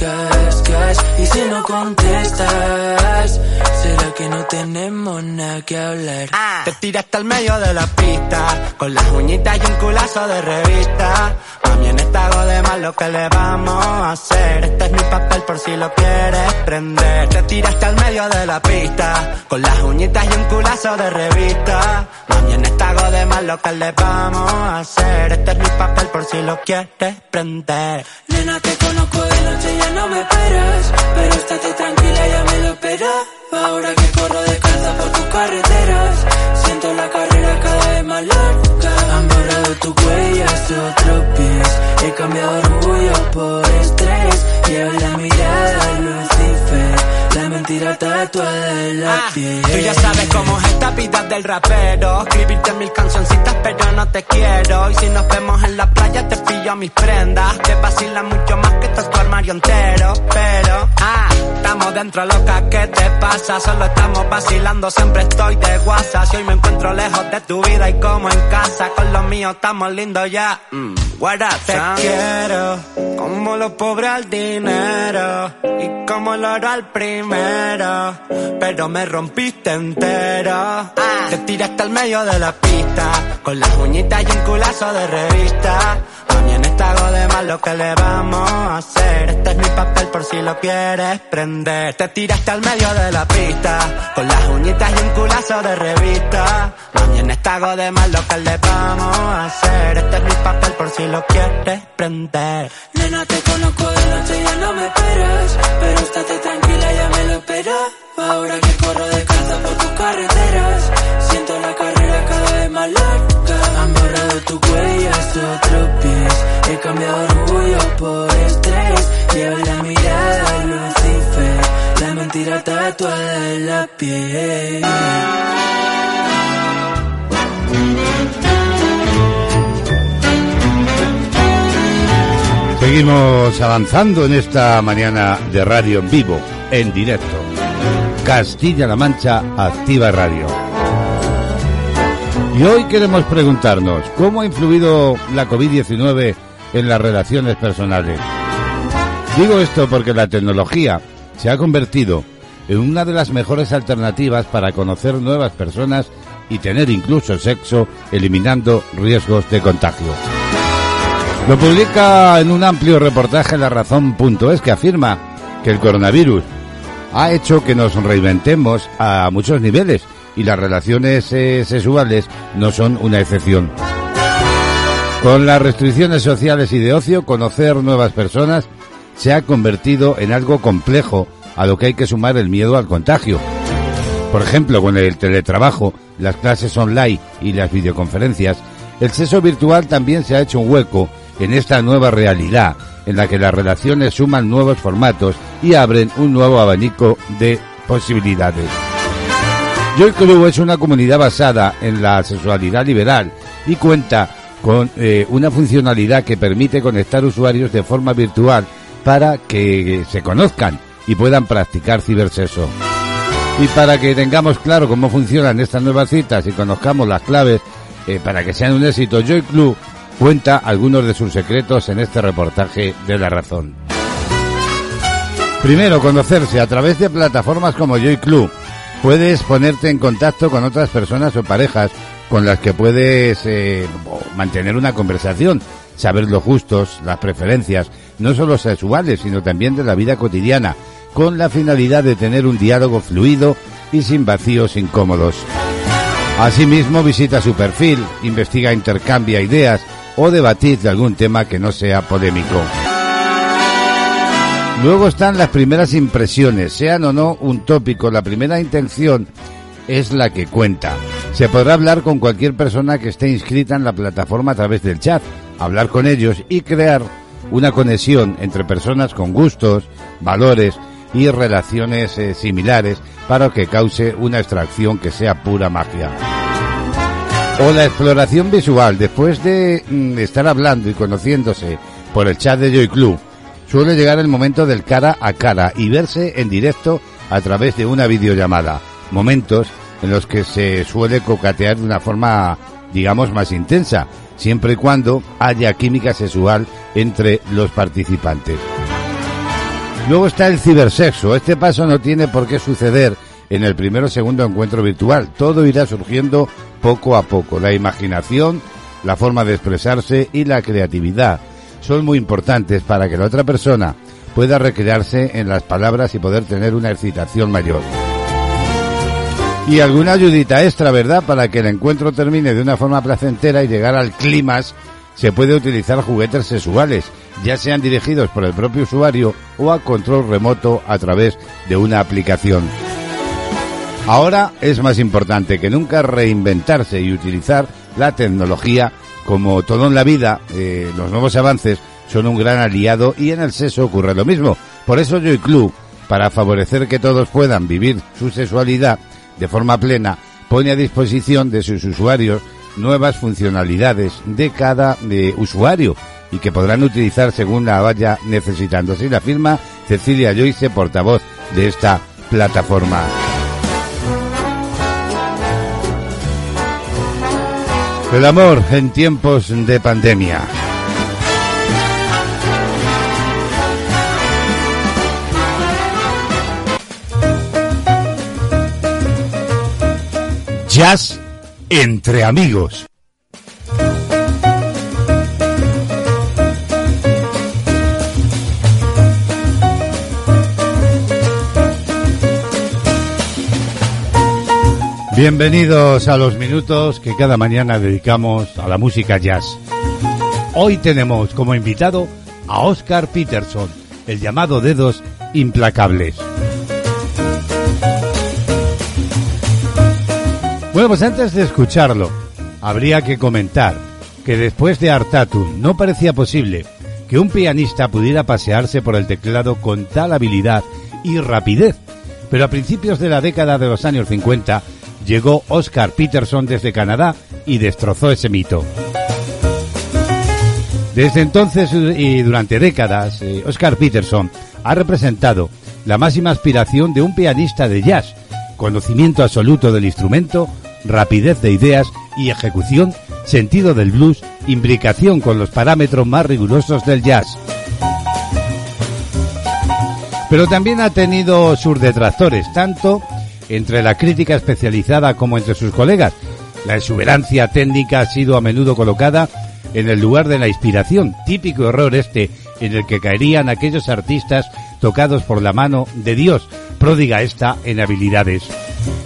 gas, gas. Y si no contestas, será que no tenemos nada que hablar. Te tiraste al medio de la pista, con las uñitas y un culazo de revista. Mami, en esta de mal lo que le vamos a hacer. Este es mi papel por si lo quieres prender. Te tiraste al medio de la pista, con las uñitas y un culazo de revista. Mami, en esta de mal lo que le vamos a hacer. Este es mi papel por si lo quieres prender. Nena, te conozco de noche, ya no me esperas. Pero estate tranquila, ya me lo esperaba. Ahora que corro descalza por tus carreteras, siento la carrera cada vez más larga. Han borrado tu huellas, otros pies. He cambiado orgullo por estrés. Llevo la mirada Lucifer, la mentira tatuada en la piel. Tú ya sabes cómo es esta vida del rapero. Escribirte mil cancioncitas, pero no te quiero. Y si nos vemos en la playa, te pillo mis prendas. Que vacilan mucho más que todo tu armario entero. Pero, ah, estamos dentro, loca, ¿qué te pasa? Solo estamos vacilando, siempre estoy de WhatsApp. Si hoy me encuentro lejos de tu vida y como en casa, con los míos estamos lindos ya. Mm, what up, te quiero, como lo pobre al dinero. Y como el oro al Pero me rompiste entero. Te tiraste al medio de la pista. Con las uñitas y un culazo de revista. Mami, en esta hago de mal lo que le vamos a hacer. Este es mi papel por si lo quieres prender. Te tiraste al medio de la pista. Con las uñitas y un culazo de revista. Mami, en esta hago de mal lo que le vamos a hacer. Este es mi papel por si lo quieres prender. Nena, te conozco de noche, ya no me esperas. Pero estate tranquila, ya me lo esperaba. Ahora que corro descalza por tus carreteras, siento la carrera cada vez más larga. Tus huellas, otros pies. He cambiado orgullo por estrés. Llevo la mirada Lucifer, la mentira tatuada en la piel. Seguimos avanzando en esta mañana de radio en vivo, en directo. Castilla-La Mancha Activa Radio. Y hoy queremos preguntarnos, ¿cómo ha influido la COVID-19 en las relaciones personales? Digo esto porque la tecnología se ha convertido en una de las mejores alternativas para conocer nuevas personas y tener incluso sexo, eliminando riesgos de contagio. Lo publica en un amplio reportaje la razón.es que afirma que el coronavirus ha hecho que nos reinventemos a muchos niveles y las relaciones eh, sexuales no son una excepción. Con las restricciones sociales y de ocio, conocer nuevas personas se ha convertido en algo complejo a lo que hay que sumar el miedo al contagio. Por ejemplo, con el teletrabajo, las clases online y las videoconferencias, el sexo virtual también se ha hecho un hueco en esta nueva realidad en la que las relaciones suman nuevos formatos y abren un nuevo abanico de posibilidades. Joy Club es una comunidad basada en la sexualidad liberal y cuenta con eh, una funcionalidad que permite conectar usuarios de forma virtual para que se conozcan y puedan practicar cibersexo. Y para que tengamos claro cómo funcionan estas nuevas citas y conozcamos las claves eh, para que sean un éxito, Joy Club cuenta algunos de sus secretos en este reportaje de La Razón. Primero, conocerse a través de plataformas como Joy Club. Puedes ponerte en contacto con otras personas o parejas con las que puedes eh, mantener una conversación, saber los gustos, las preferencias, no solo sexuales, sino también de la vida cotidiana, con la finalidad de tener un diálogo fluido y sin vacíos incómodos. Asimismo, visita su perfil, investiga, intercambia ideas o debatir de algún tema que no sea polémico. Luego están las primeras impresiones, sean o no un tópico, la primera intención es la que cuenta. Se podrá hablar con cualquier persona que esté inscrita en la plataforma a través del chat, hablar con ellos y crear una conexión entre personas con gustos, valores y relaciones eh, similares para que cause una extracción que sea pura magia. O la exploración visual, después de mm, estar hablando y conociéndose por el chat de Joy Club, suele llegar el momento del cara a cara y verse en directo a través de una videollamada. Momentos en los que se suele cocatear de una forma, digamos, más intensa, siempre y cuando haya química sexual entre los participantes. Luego está el cibersexo. Este paso no tiene por qué suceder en el primero o segundo encuentro virtual. Todo irá surgiendo poco a poco. La imaginación, la forma de expresarse y la creatividad son muy importantes para que la otra persona pueda recrearse en las palabras y poder tener una excitación mayor. Y alguna ayudita extra, ¿verdad? Para que el encuentro termine de una forma placentera y llegar al clímax, se puede utilizar juguetes sexuales, ya sean dirigidos por el propio usuario o a control remoto a través de una aplicación. Ahora es más importante que nunca reinventarse y utilizar la tecnología como todo en la vida, eh, los nuevos avances son un gran aliado y en el sexo ocurre lo mismo. Por eso Joy Club, para favorecer que todos puedan vivir su sexualidad de forma plena, pone a disposición de sus usuarios nuevas funcionalidades de cada eh, usuario y que podrán utilizar según la vaya necesitando. Así la firma Cecilia Joyce, portavoz de esta plataforma. El amor en tiempos de pandemia. Jazz entre amigos. Bienvenidos a los minutos que cada mañana dedicamos a la música jazz. Hoy tenemos como invitado a Oscar Peterson, el llamado Dedos Implacables. Bueno, pues antes de escucharlo, habría que comentar que después de Artatum no parecía posible que un pianista pudiera pasearse por el teclado con tal habilidad y rapidez. Pero a principios de la década de los años 50 llegó Oscar Peterson desde Canadá y destrozó ese mito. Desde entonces y durante décadas, eh, Oscar Peterson ha representado la máxima aspiración de un pianista de jazz, conocimiento absoluto del instrumento, rapidez de ideas y ejecución, sentido del blues, imbricación con los parámetros más rigurosos del jazz. Pero también ha tenido sus detractores, tanto entre la crítica especializada como entre sus colegas. La exuberancia técnica ha sido a menudo colocada en el lugar de la inspiración, típico error este en el que caerían aquellos artistas tocados por la mano de Dios, pródiga esta en habilidades.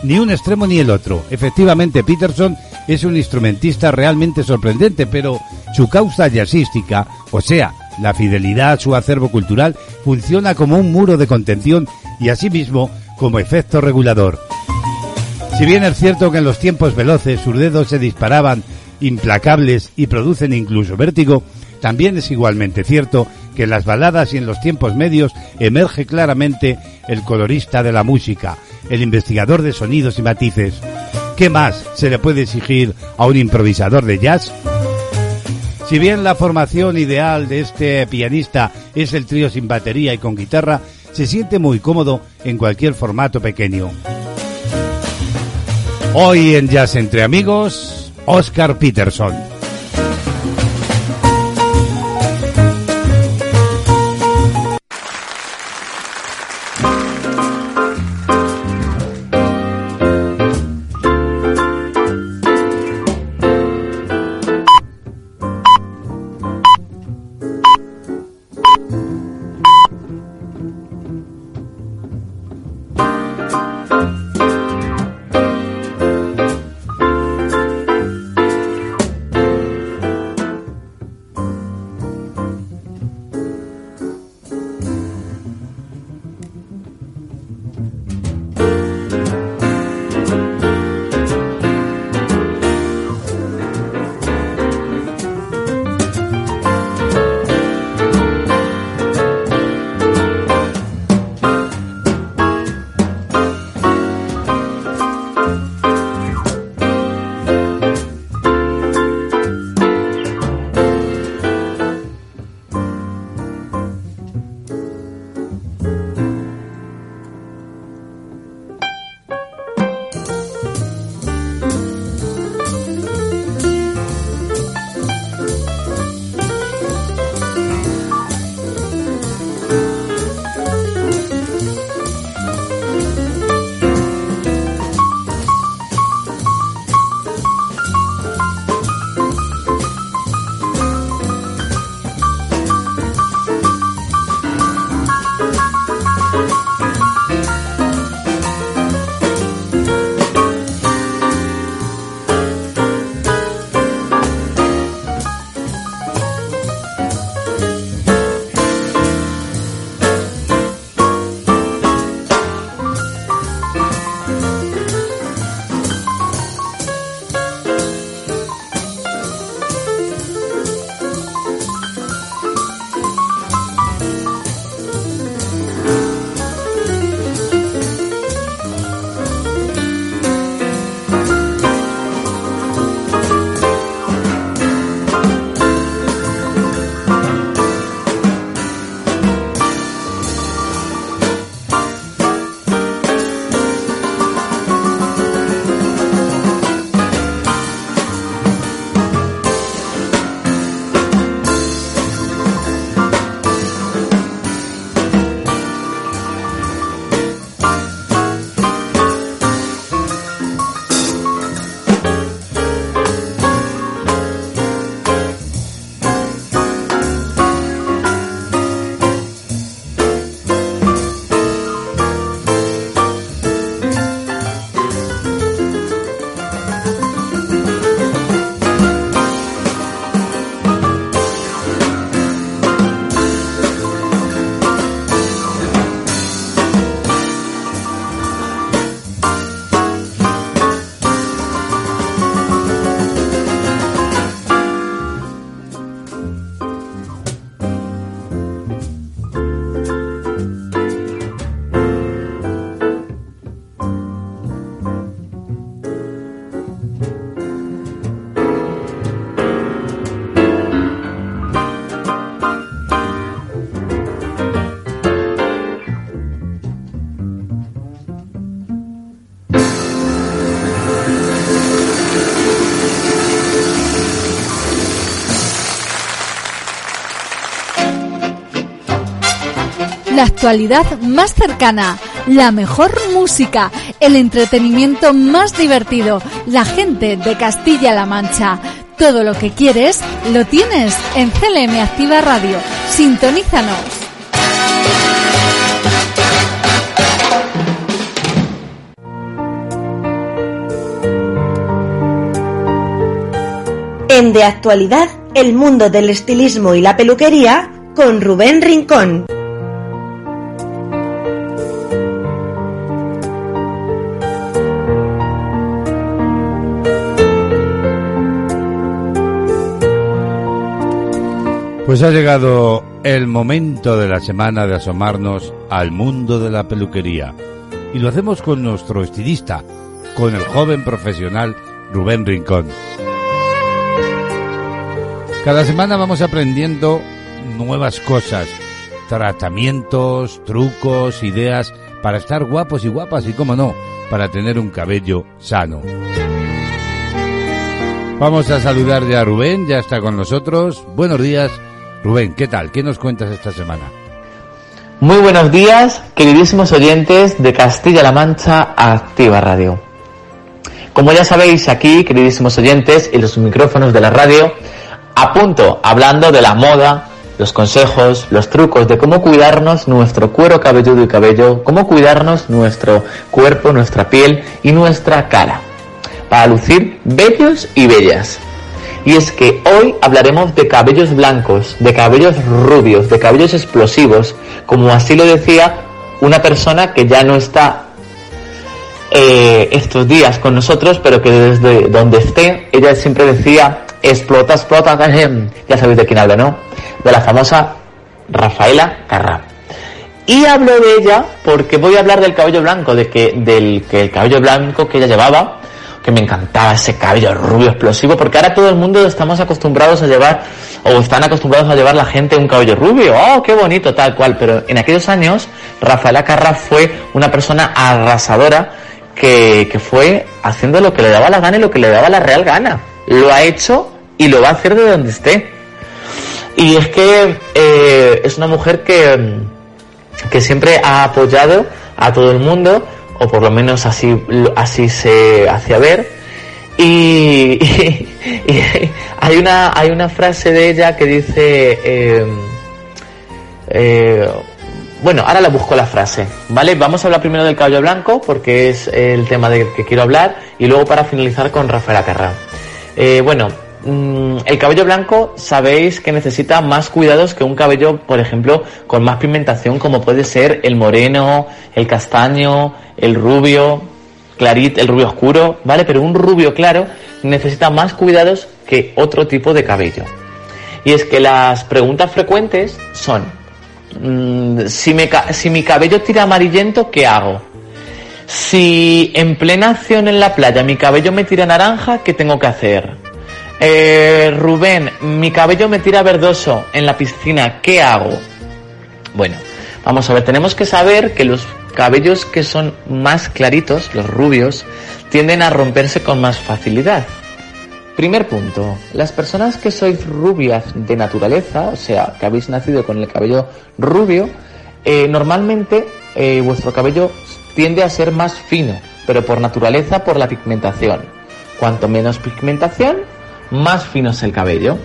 Ni un extremo ni el otro. Efectivamente, Peterson es un instrumentista realmente sorprendente, pero su causa jazzística, o sea, la fidelidad a su acervo cultural, funciona como un muro de contención y asimismo como efecto regulador. Si bien es cierto que en los tiempos veloces sus dedos se disparaban implacables y producen incluso vértigo, también es igualmente cierto que en las baladas y en los tiempos medios emerge claramente el colorista de la música, el investigador de sonidos y matices. ¿Qué más se le puede exigir a un improvisador de jazz? Si bien la formación ideal de este pianista es el trío sin batería y con guitarra, se siente muy cómodo en cualquier formato pequeño. Hoy en Jazz entre amigos, Oscar Peterson. Actualidad más cercana, la mejor música, el entretenimiento más divertido, la gente de Castilla-La Mancha. Todo lo que quieres lo tienes en CLM Activa Radio. Sintonízanos. En De Actualidad, el mundo del estilismo y la peluquería con Rubén Rincón. Pues ha llegado el momento de la semana de asomarnos al mundo de la peluquería. Y lo hacemos con nuestro estilista, con el joven profesional Rubén Rincón. Cada semana vamos aprendiendo nuevas cosas, tratamientos, trucos, ideas para estar guapos y guapas y, como no, para tener un cabello sano. Vamos a saludar ya a Rubén, ya está con nosotros. Buenos días, Rubén, ¿qué tal? ¿Qué nos cuentas esta semana? Muy buenos días, queridísimos oyentes de Castilla-La Mancha Activa Radio. Como ya sabéis aquí, queridísimos oyentes, en los micrófonos de la radio, a punto hablando de la moda, los consejos, los trucos de cómo cuidarnos nuestro cuero cabelludo y cabello, cómo cuidarnos nuestro cuerpo, nuestra piel y nuestra cara, para lucir bellos y bellas. Y es que hoy hablaremos de cabellos blancos, de cabellos rubios, de cabellos explosivos, como así lo decía una persona que ya no está eh, estos días con nosotros, pero que desde donde esté, ella siempre decía, explota, explota, ya sabéis de quién habla, ¿no? De la famosa Rafaela Carrá. Y hablo de ella porque voy a hablar del cabello blanco, de que, del que el cabello blanco que ella llevaba, que me encantaba ese cabello rubio explosivo, porque ahora todo el mundo estamos acostumbrados a llevar, o están acostumbrados a llevar la gente un cabello rubio, oh, qué bonito, tal cual, pero en aquellos años, Rafaela Carrá fue una persona arrasadora que, que fue haciendo lo que le daba la gana y lo que le daba la real gana. Lo ha hecho y lo va a hacer de donde esté. Y es que eh, es una mujer que, que siempre ha apoyado a todo el mundo, o por lo menos así, así se hacía ver. Y, hay, una, hay una frase de ella que dice, eh, eh, bueno, ahora la busco la frase, ¿vale? Vamos a hablar primero del cabello blanco porque es el tema del que quiero hablar y luego para finalizar con Rafaela Carrá. Eh, bueno, mm, el cabello blanco sabéis que necesita más cuidados que un cabello, por ejemplo, con más pigmentación como puede ser el moreno, el castaño, el rubio, clarito, el rubio oscuro, ¿vale? Pero un rubio claro necesita más cuidados que otro tipo de cabello. Y es que las preguntas frecuentes son, mm, si mi cabello tira amarillento, ¿qué hago? Si en plena acción en la playa mi cabello me tira naranja, ¿qué tengo que hacer? Eh, Rubén, mi cabello me tira verdoso en la piscina, ¿qué hago? Bueno, vamos a ver, tenemos que saber que los cabellos que son más claritos, los rubios, tienden a romperse con más facilidad. Primer punto, las personas que sois rubias de naturaleza, o sea, que habéis nacido con el cabello rubio, eh, normalmente eh, vuestro cabello tiende a ser más fino, pero por naturaleza por la pigmentación. Cuanto menos pigmentación, más fino es el cabello.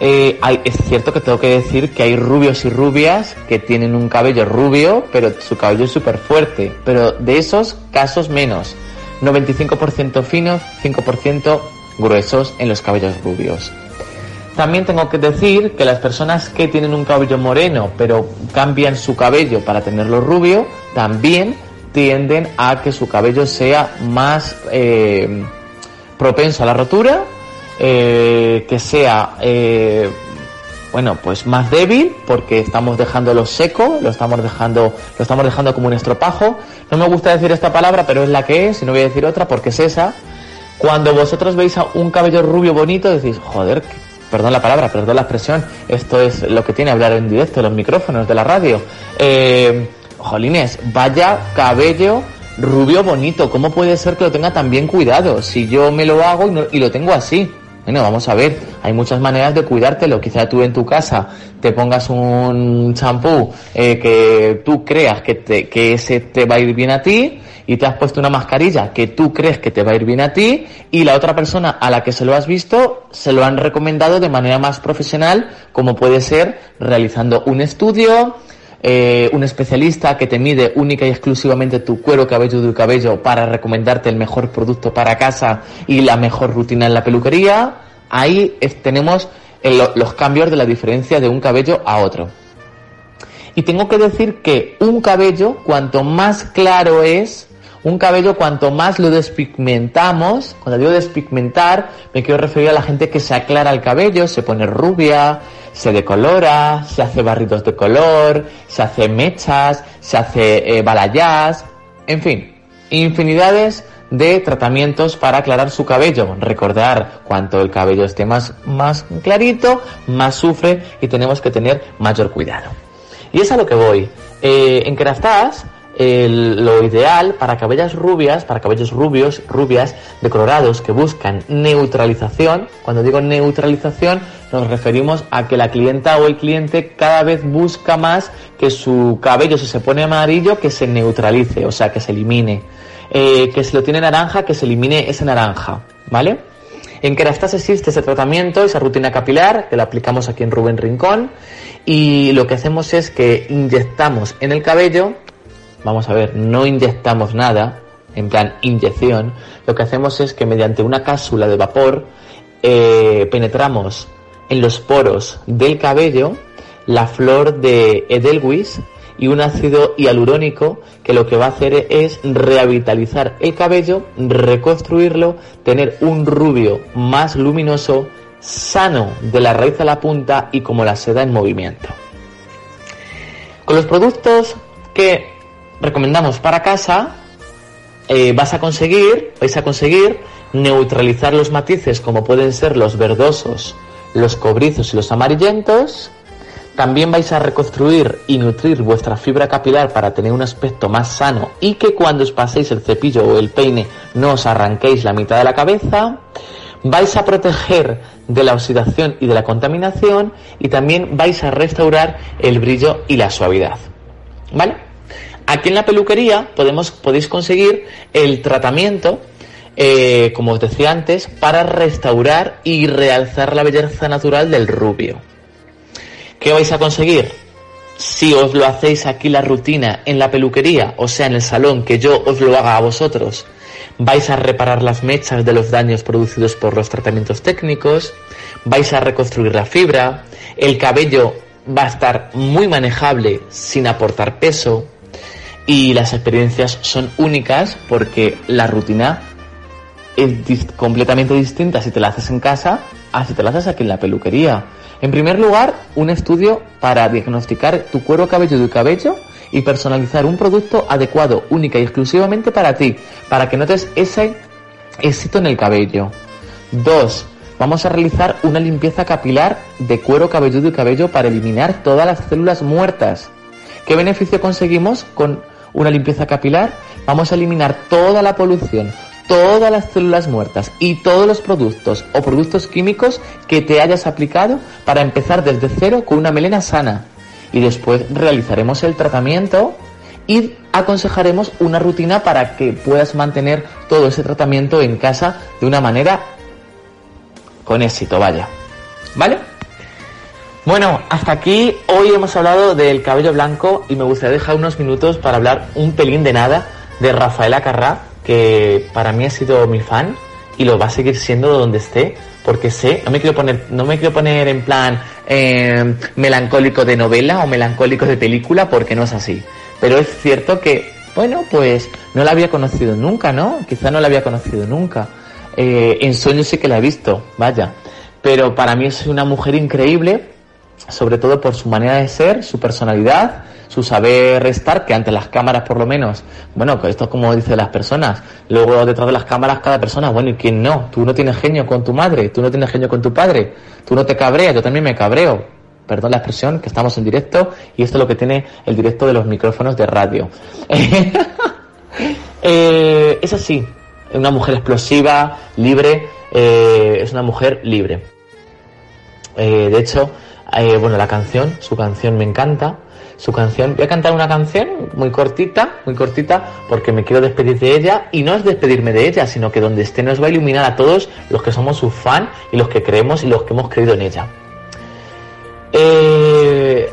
Eh, es cierto que tengo que decir que hay rubios y rubias que tienen un cabello rubio, pero su cabello es súper fuerte. Pero de esos casos menos. 95% finos, 5% gruesos en los cabellos rubios. También tengo que decir que las personas que tienen un cabello moreno, pero cambian su cabello para tenerlo rubio, también tienden a que su cabello sea más eh, propenso a la rotura, eh, que sea, eh, bueno, pues más débil, porque estamos dejándolo seco, lo estamos dejando, lo estamos dejando como un estropajo. No me gusta decir esta palabra, pero es la que es, y no voy a decir otra porque es esa. Cuando vosotros veis a un cabello rubio bonito, decís, joder, perdón la palabra, perdón la expresión, esto es lo que tiene hablar en directo, los micrófonos de la radio. Eh, jolines, vaya cabello rubio bonito, ¿cómo puede ser que lo tenga tan bien cuidado? Si yo me lo hago y, no- y lo tengo así. Bueno, vamos a ver, hay muchas maneras de cuidártelo. Quizá tú en tu casa te pongas un champú eh, que tú creas que, te, que ese te va a ir bien a ti y te has puesto una mascarilla que tú crees que te va a ir bien a ti y la otra persona a la que se lo has visto se lo han recomendado de manera más profesional como puede ser realizando un estudio, eh, un especialista que te mide única y exclusivamente tu cuero cabelludo y cabello para recomendarte el mejor producto para casa y la mejor rutina en la peluquería, ahí tenemos los cambios de la diferencia de un cabello a otro. Y tengo que decir que un cabello, cuanto más claro es, un cabello cuanto más lo despigmentamos, cuando digo despigmentar, me quiero referir a la gente que se aclara el cabello, se pone rubia, se decolora, se hace barritos de color, se hace mechas, se hace eh, balayage, en fin, infinidades de tratamientos para aclarar su cabello. Recordar, cuanto el cabello esté más, más clarito, más sufre y tenemos que tener mayor cuidado. Y es a lo que voy. Eh, en Kerastase, lo ideal para cabellas rubias, para cabellos rubios, rubias, decolorados que buscan neutralización, cuando digo neutralización nos referimos a que la clienta o el cliente cada vez busca más que su cabello si se pone amarillo que se neutralice, o sea, que se elimine. Eh, que si lo tiene naranja, que se elimine ese naranja, ¿vale? En Kerastase existe ese tratamiento, esa rutina capilar, que la aplicamos aquí en Rubén Rincón, y lo que hacemos es que inyectamos en el cabello, vamos a ver, no inyectamos nada, en plan inyección, lo que hacemos es que mediante una cápsula de vapor eh, penetramos en los poros del cabello la flor de Edelweiss y un ácido hialurónico que lo que va a hacer es revitalizar el cabello, reconstruirlo, tener un rubio más luminoso, sano de la raíz a la punta y como la seda en movimiento. Con los productos que recomendamos para casa, eh, vas a conseguir, vais a conseguir neutralizar los matices como pueden ser los verdosos, los cobrizos y los amarillentos. También vais a reconstruir y nutrir vuestra fibra capilar para tener un aspecto más sano y que cuando os paséis el cepillo o el peine no os arranquéis la mitad de la cabeza. Vais a proteger de la oxidación y de la contaminación y también vais a restaurar el brillo y la suavidad. ¿Vale? Aquí en la peluquería podemos, podéis conseguir el tratamiento, eh, como os decía antes, para restaurar y realzar la belleza natural del rubio. ¿Qué vais a conseguir? Si os lo hacéis aquí la rutina en la peluquería, o sea, en el salón, que yo os lo haga a vosotros, vais a reparar las mechas de los daños producidos por los tratamientos técnicos, vais a reconstruir la fibra, el cabello va a estar muy manejable sin aportar peso y las experiencias son únicas porque la rutina es completamente distinta si te la haces en casa a si te la haces aquí en la peluquería. En primer lugar, un estudio para diagnosticar tu cuero cabelludo y cabello y personalizar un producto adecuado única y exclusivamente para ti, para que notes ese éxito en el cabello. Dos, vamos a realizar una limpieza capilar de cuero cabelludo y cabello para eliminar todas las células muertas. ¿Qué beneficio conseguimos con una limpieza capilar? Vamos a eliminar toda la polución, todas las células muertas y todos los productos o productos químicos que te hayas aplicado para empezar desde cero con una melena sana. Y después realizaremos el tratamiento y aconsejaremos una rutina para que puedas mantener todo ese tratamiento en casa de una manera con éxito, vaya. ¿Vale? Bueno, hasta aquí hoy hemos hablado del cabello blanco y me gustaría dejar unos minutos para hablar un pelín de nada de Rafaela Carrá, que para mí ha sido mi fan y lo va a seguir siendo donde esté, porque sé, no me quiero poner, no me quiero poner en plan eh, melancólico de novela o melancólico de película, porque no es así. Pero es cierto que, bueno, pues no la había conocido nunca, ¿no? Quizá no la había conocido nunca. Eh, en sueños sí que la he visto, vaya. Pero para mí es una mujer increíble, sobre todo por su manera de ser, su personalidad, su saber estar, que ante las cámaras por lo menos, bueno, esto es como dicen las personas, luego detrás de las cámaras cada persona, bueno, ¿y quién no? Tú no tienes genio con tu madre, tú no tienes genio con tu padre, tú no te cabreas, yo también me cabreo, perdón la expresión, que estamos en directo y esto es lo que tiene el directo de los micrófonos de radio. Eh, es así, una mujer explosiva, libre, eh, es una mujer libre. Eh, de hecho, eh, bueno, la canción, su canción me encanta. Su canción, voy a cantar una canción muy cortita, muy cortita, porque me quiero despedir de ella y no es despedirme de ella, sino que donde esté nos va a iluminar a todos los que somos su fan y los que creemos y los que hemos creído en ella. Eh,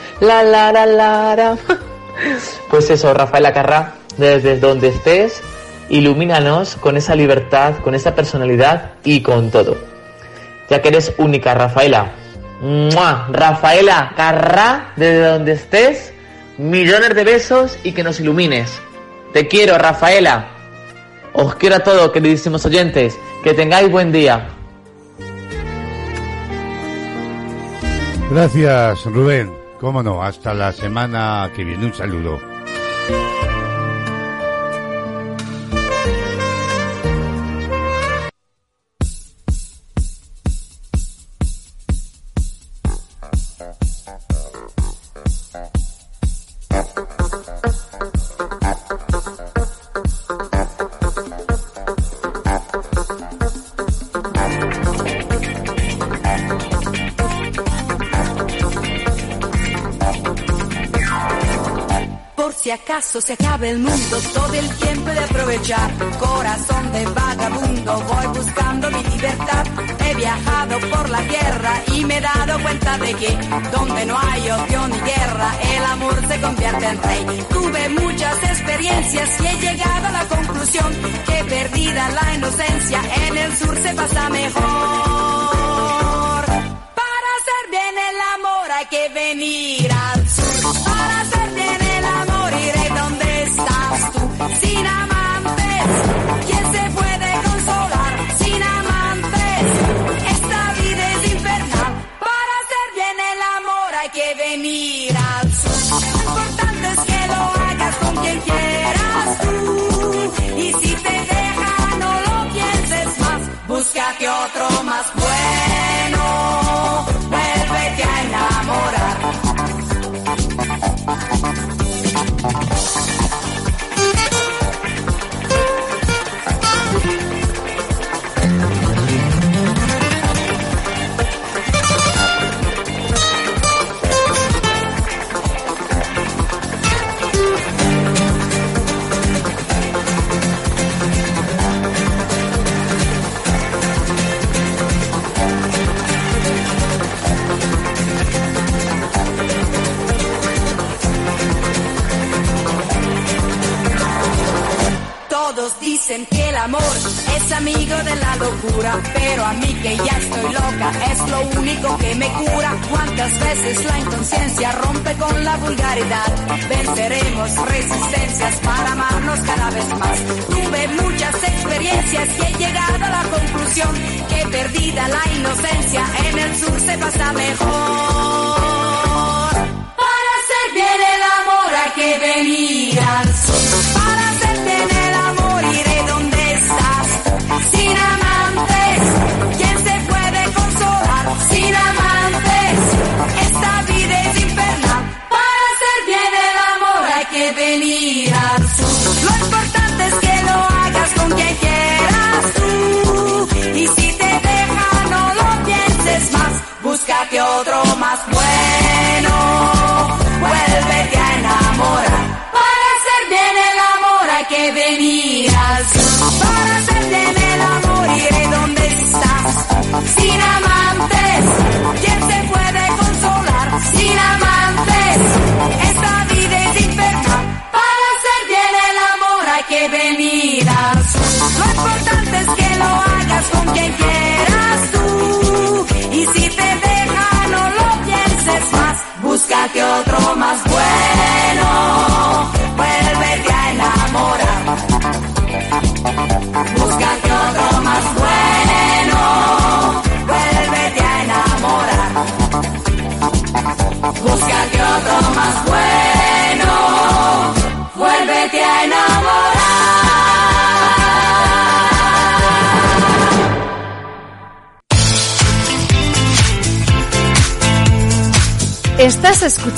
la la la la la. Pues eso, Rafaela Carrá, desde donde estés, ilumínanos con esa libertad, con esa personalidad y con todo. Ya que eres única, Rafaela. ¡Mua! Rafaela Carrá, desde donde estés, millones de besos y que nos ilumines. Te quiero, Rafaela. Os quiero a todos, queridísimos oyentes. Que tengáis buen día. Gracias, Rubén. Cómo no, hasta la semana que viene. Un saludo. Travel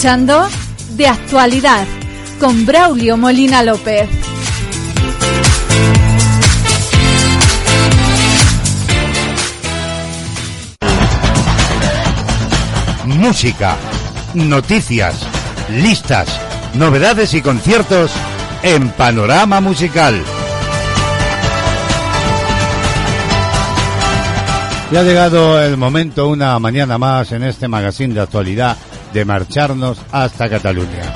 escuchando De Actualidad con Braulio Molina López. Música, noticias, listas, novedades y conciertos en Panorama Musical. Ya ha llegado el momento, una mañana más en este magazine de actualidad, de marcharnos hasta Cataluña.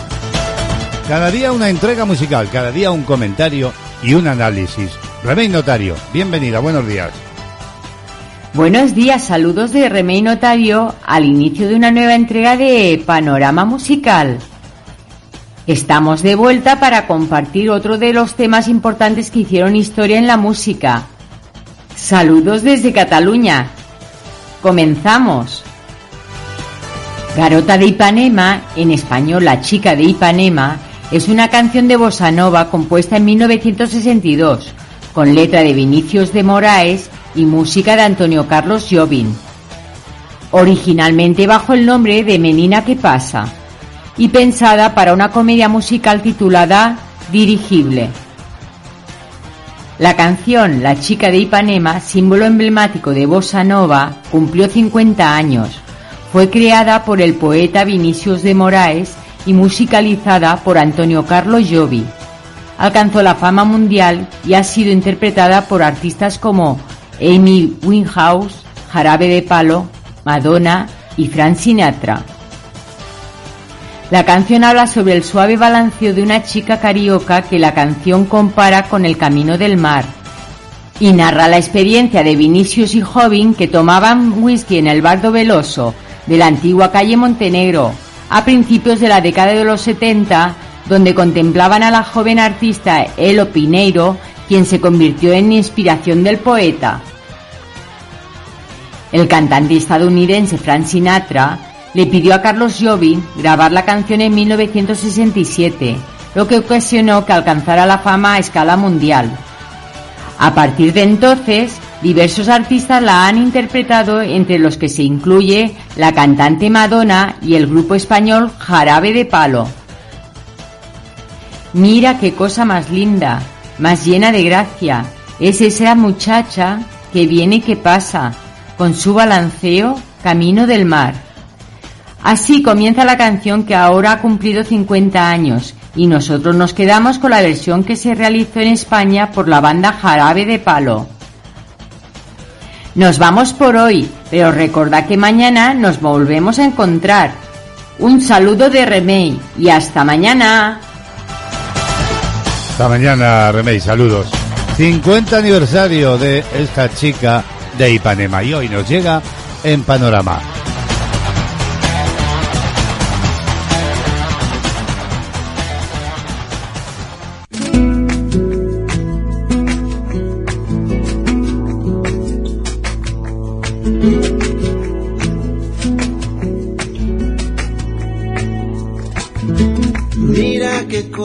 Cada día una entrega musical, cada día un comentario y un análisis. Remey Notario, bienvenida, buenos días. Buenos días, saludos de Remey Notario al inicio de una nueva entrega de Panorama Musical. Estamos de vuelta para compartir otro de los temas importantes que hicieron historia en la música. Saludos desde Cataluña. Comenzamos. Garota de Ipanema, en español La chica de Ipanema, es una canción de bossa nova compuesta en 1962, con letra de Vinicius de Moraes y música de Antonio Carlos Jobim. Originalmente bajo el nombre de Menina que pasa y pensada para una comedia musical titulada Dirigible. La canción La chica de Ipanema, símbolo emblemático de bossa nova, cumplió 50 años. Fue creada por el poeta Vinicius de Moraes y musicalizada por Antonio Carlos Jovi. Alcanzó la fama mundial y ha sido interpretada por artistas como Amy Winehouse, Jarabe de Palo, Madonna y Frank Sinatra. La canción habla sobre el suave balanceo de una chica carioca que la canción compara con el camino del mar y narra la experiencia de Vinicius y Jovin que tomaban whisky en el bardo Veloso de la antigua calle Montenegro a principios de la década de los 70, donde contemplaban a la joven artista Elo Pineiro, quien se convirtió en inspiración del poeta. El cantante estadounidense Frank Sinatra le pidió a Carlos Jobim grabar la canción en 1967, lo que ocasionó que alcanzara la fama a escala mundial. A partir de entonces, diversos artistas la han interpretado, entre los que se incluye la cantante Madonna y el grupo español Jarabe de Palo. Mira qué cosa más linda, más llena de gracia, es esa muchacha que viene que pasa, con su balanceo camino del mar. Así comienza la canción que ahora ha cumplido 50 años y nosotros nos quedamos con la versión que se realizó en España por la banda Jarabe de Palo. Nos vamos por hoy, pero recordad que mañana nos volvemos a encontrar. Un saludo de Remey y hasta mañana. Hasta mañana, Remey, saludos. 50 aniversario de esta chica de Ipanema y hoy nos llega en Panorama.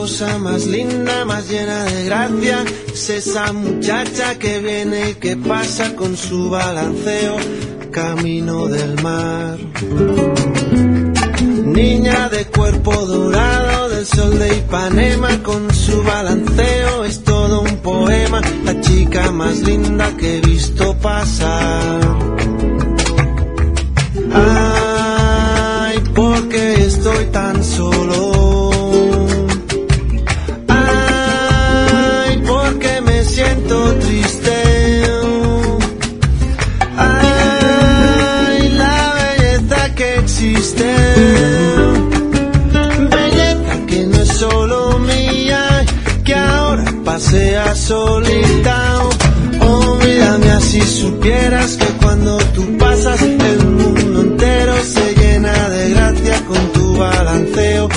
Cosa más linda, más llena de gracia. Es esa muchacha que viene y que pasa con su balanceo camino del mar. Niña de cuerpo dorado del sol de Ipanema con su balanceo es todo un poema. La chica más linda que he visto pasar. Ay, porque estoy tan solo. Belleza que no es solo mía, que ahora pasea solita. Oh, mírame así supieras que cuando tú pasas el mundo entero se llena de gracia con tu balanceo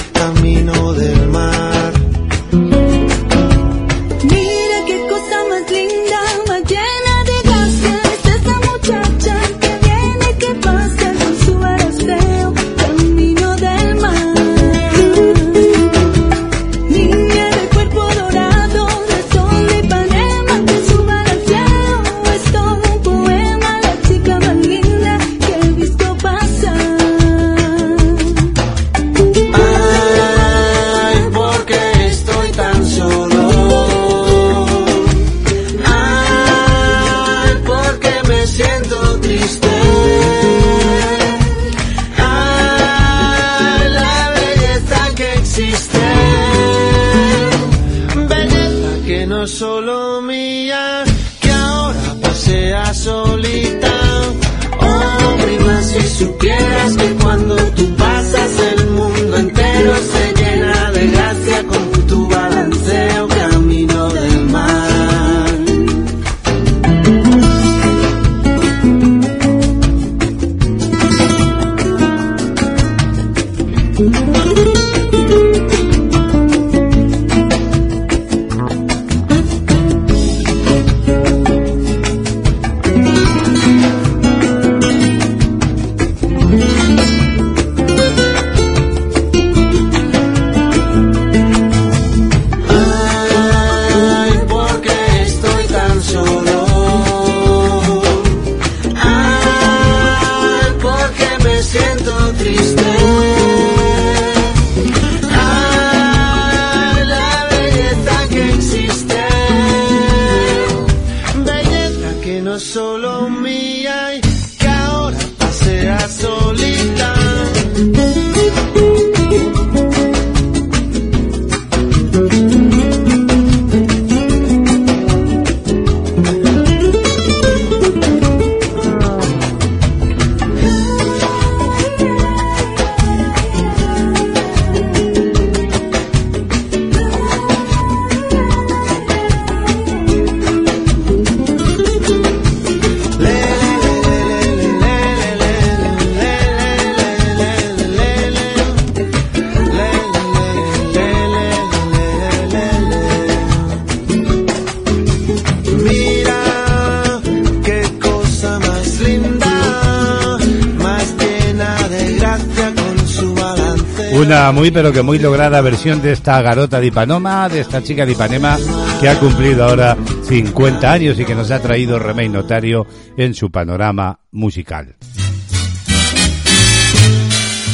muy pero que muy lograda versión de esta garota de Ipanema, de esta chica de Ipanema que ha cumplido ahora 50 años y que nos ha traído Remey Notario en su panorama musical.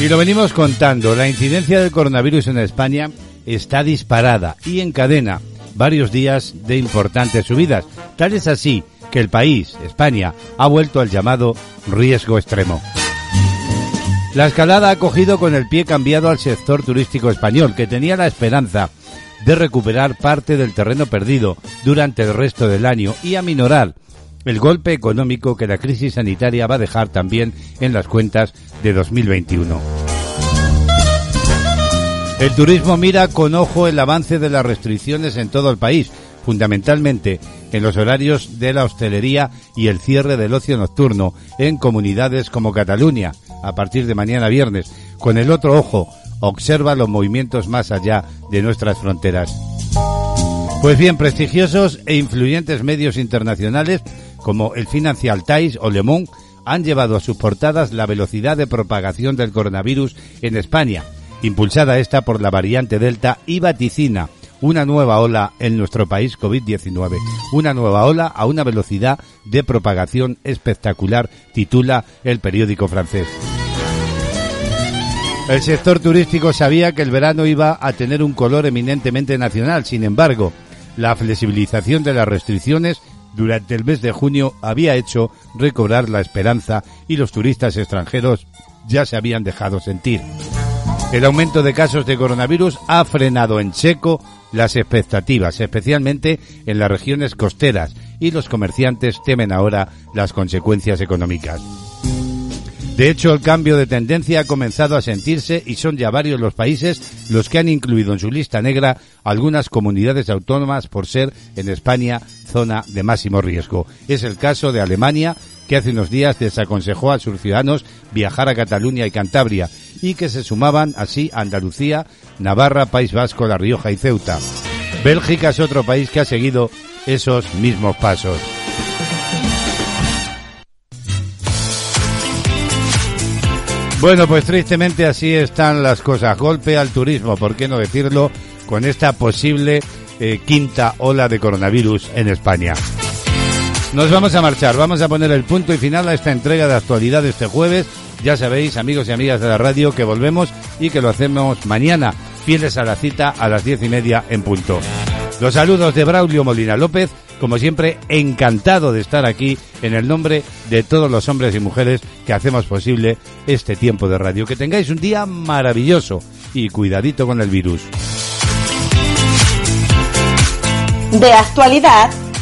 Y lo venimos contando, la incidencia del coronavirus en España está disparada y encadena varios días de importantes subidas. Tal es así que el país, España, ha vuelto al llamado riesgo extremo. La escalada ha cogido con el pie cambiado al sector turístico español, que tenía la esperanza de recuperar parte del terreno perdido durante el resto del año y aminorar el golpe económico que la crisis sanitaria va a dejar también en las cuentas de 2021. El turismo mira con ojo el avance de las restricciones en todo el país, fundamentalmente en los horarios de la hostelería y el cierre del ocio nocturno en comunidades como Cataluña, a partir de mañana viernes. Con el otro ojo, observa los movimientos más allá de nuestras fronteras. Pues bien, prestigiosos e influyentes medios internacionales como el Financial Times o Le Monde han llevado a sus portadas la velocidad de propagación del coronavirus en España, impulsada esta por la variante Delta y vaticina una nueva ola en nuestro país COVID-19. Una nueva ola a una velocidad de propagación espectacular, titula el periódico francés. El sector turístico sabía que el verano iba a tener un color eminentemente nacional, sin embargo, la flexibilización de las restricciones durante el mes de junio había hecho recobrar la esperanza y los turistas extranjeros ya se habían dejado sentir. El aumento de casos de coronavirus ha frenado en seco las expectativas, especialmente en las regiones costeras, y los comerciantes temen ahora las consecuencias económicas. De hecho, el cambio de tendencia ha comenzado a sentirse y son ya varios los países los que han incluido en su lista negra algunas comunidades autónomas por ser en España zona de máximo riesgo. Es el caso de Alemania, que hace unos días desaconsejó a sus ciudadanos viajar a Cataluña y Cantabria y que se sumaban así Andalucía, Navarra, País Vasco, La Rioja y Ceuta. Bélgica es otro país que ha seguido esos mismos pasos. Bueno, pues tristemente así están las cosas. Golpe al turismo, ¿por qué no decirlo? Con esta posible eh, quinta ola de coronavirus en España. Nos vamos a marchar, vamos a poner el punto y final a esta entrega de actualidad de este jueves. Ya sabéis, amigos y amigas de la radio, que volvemos y que lo hacemos mañana, fieles a la cita a las diez y media en punto. Los saludos de Braulio Molina López, como siempre, encantado de estar aquí en el nombre de todos los hombres y mujeres que hacemos posible este tiempo de radio. Que tengáis un día maravilloso y cuidadito con el virus. de actualidad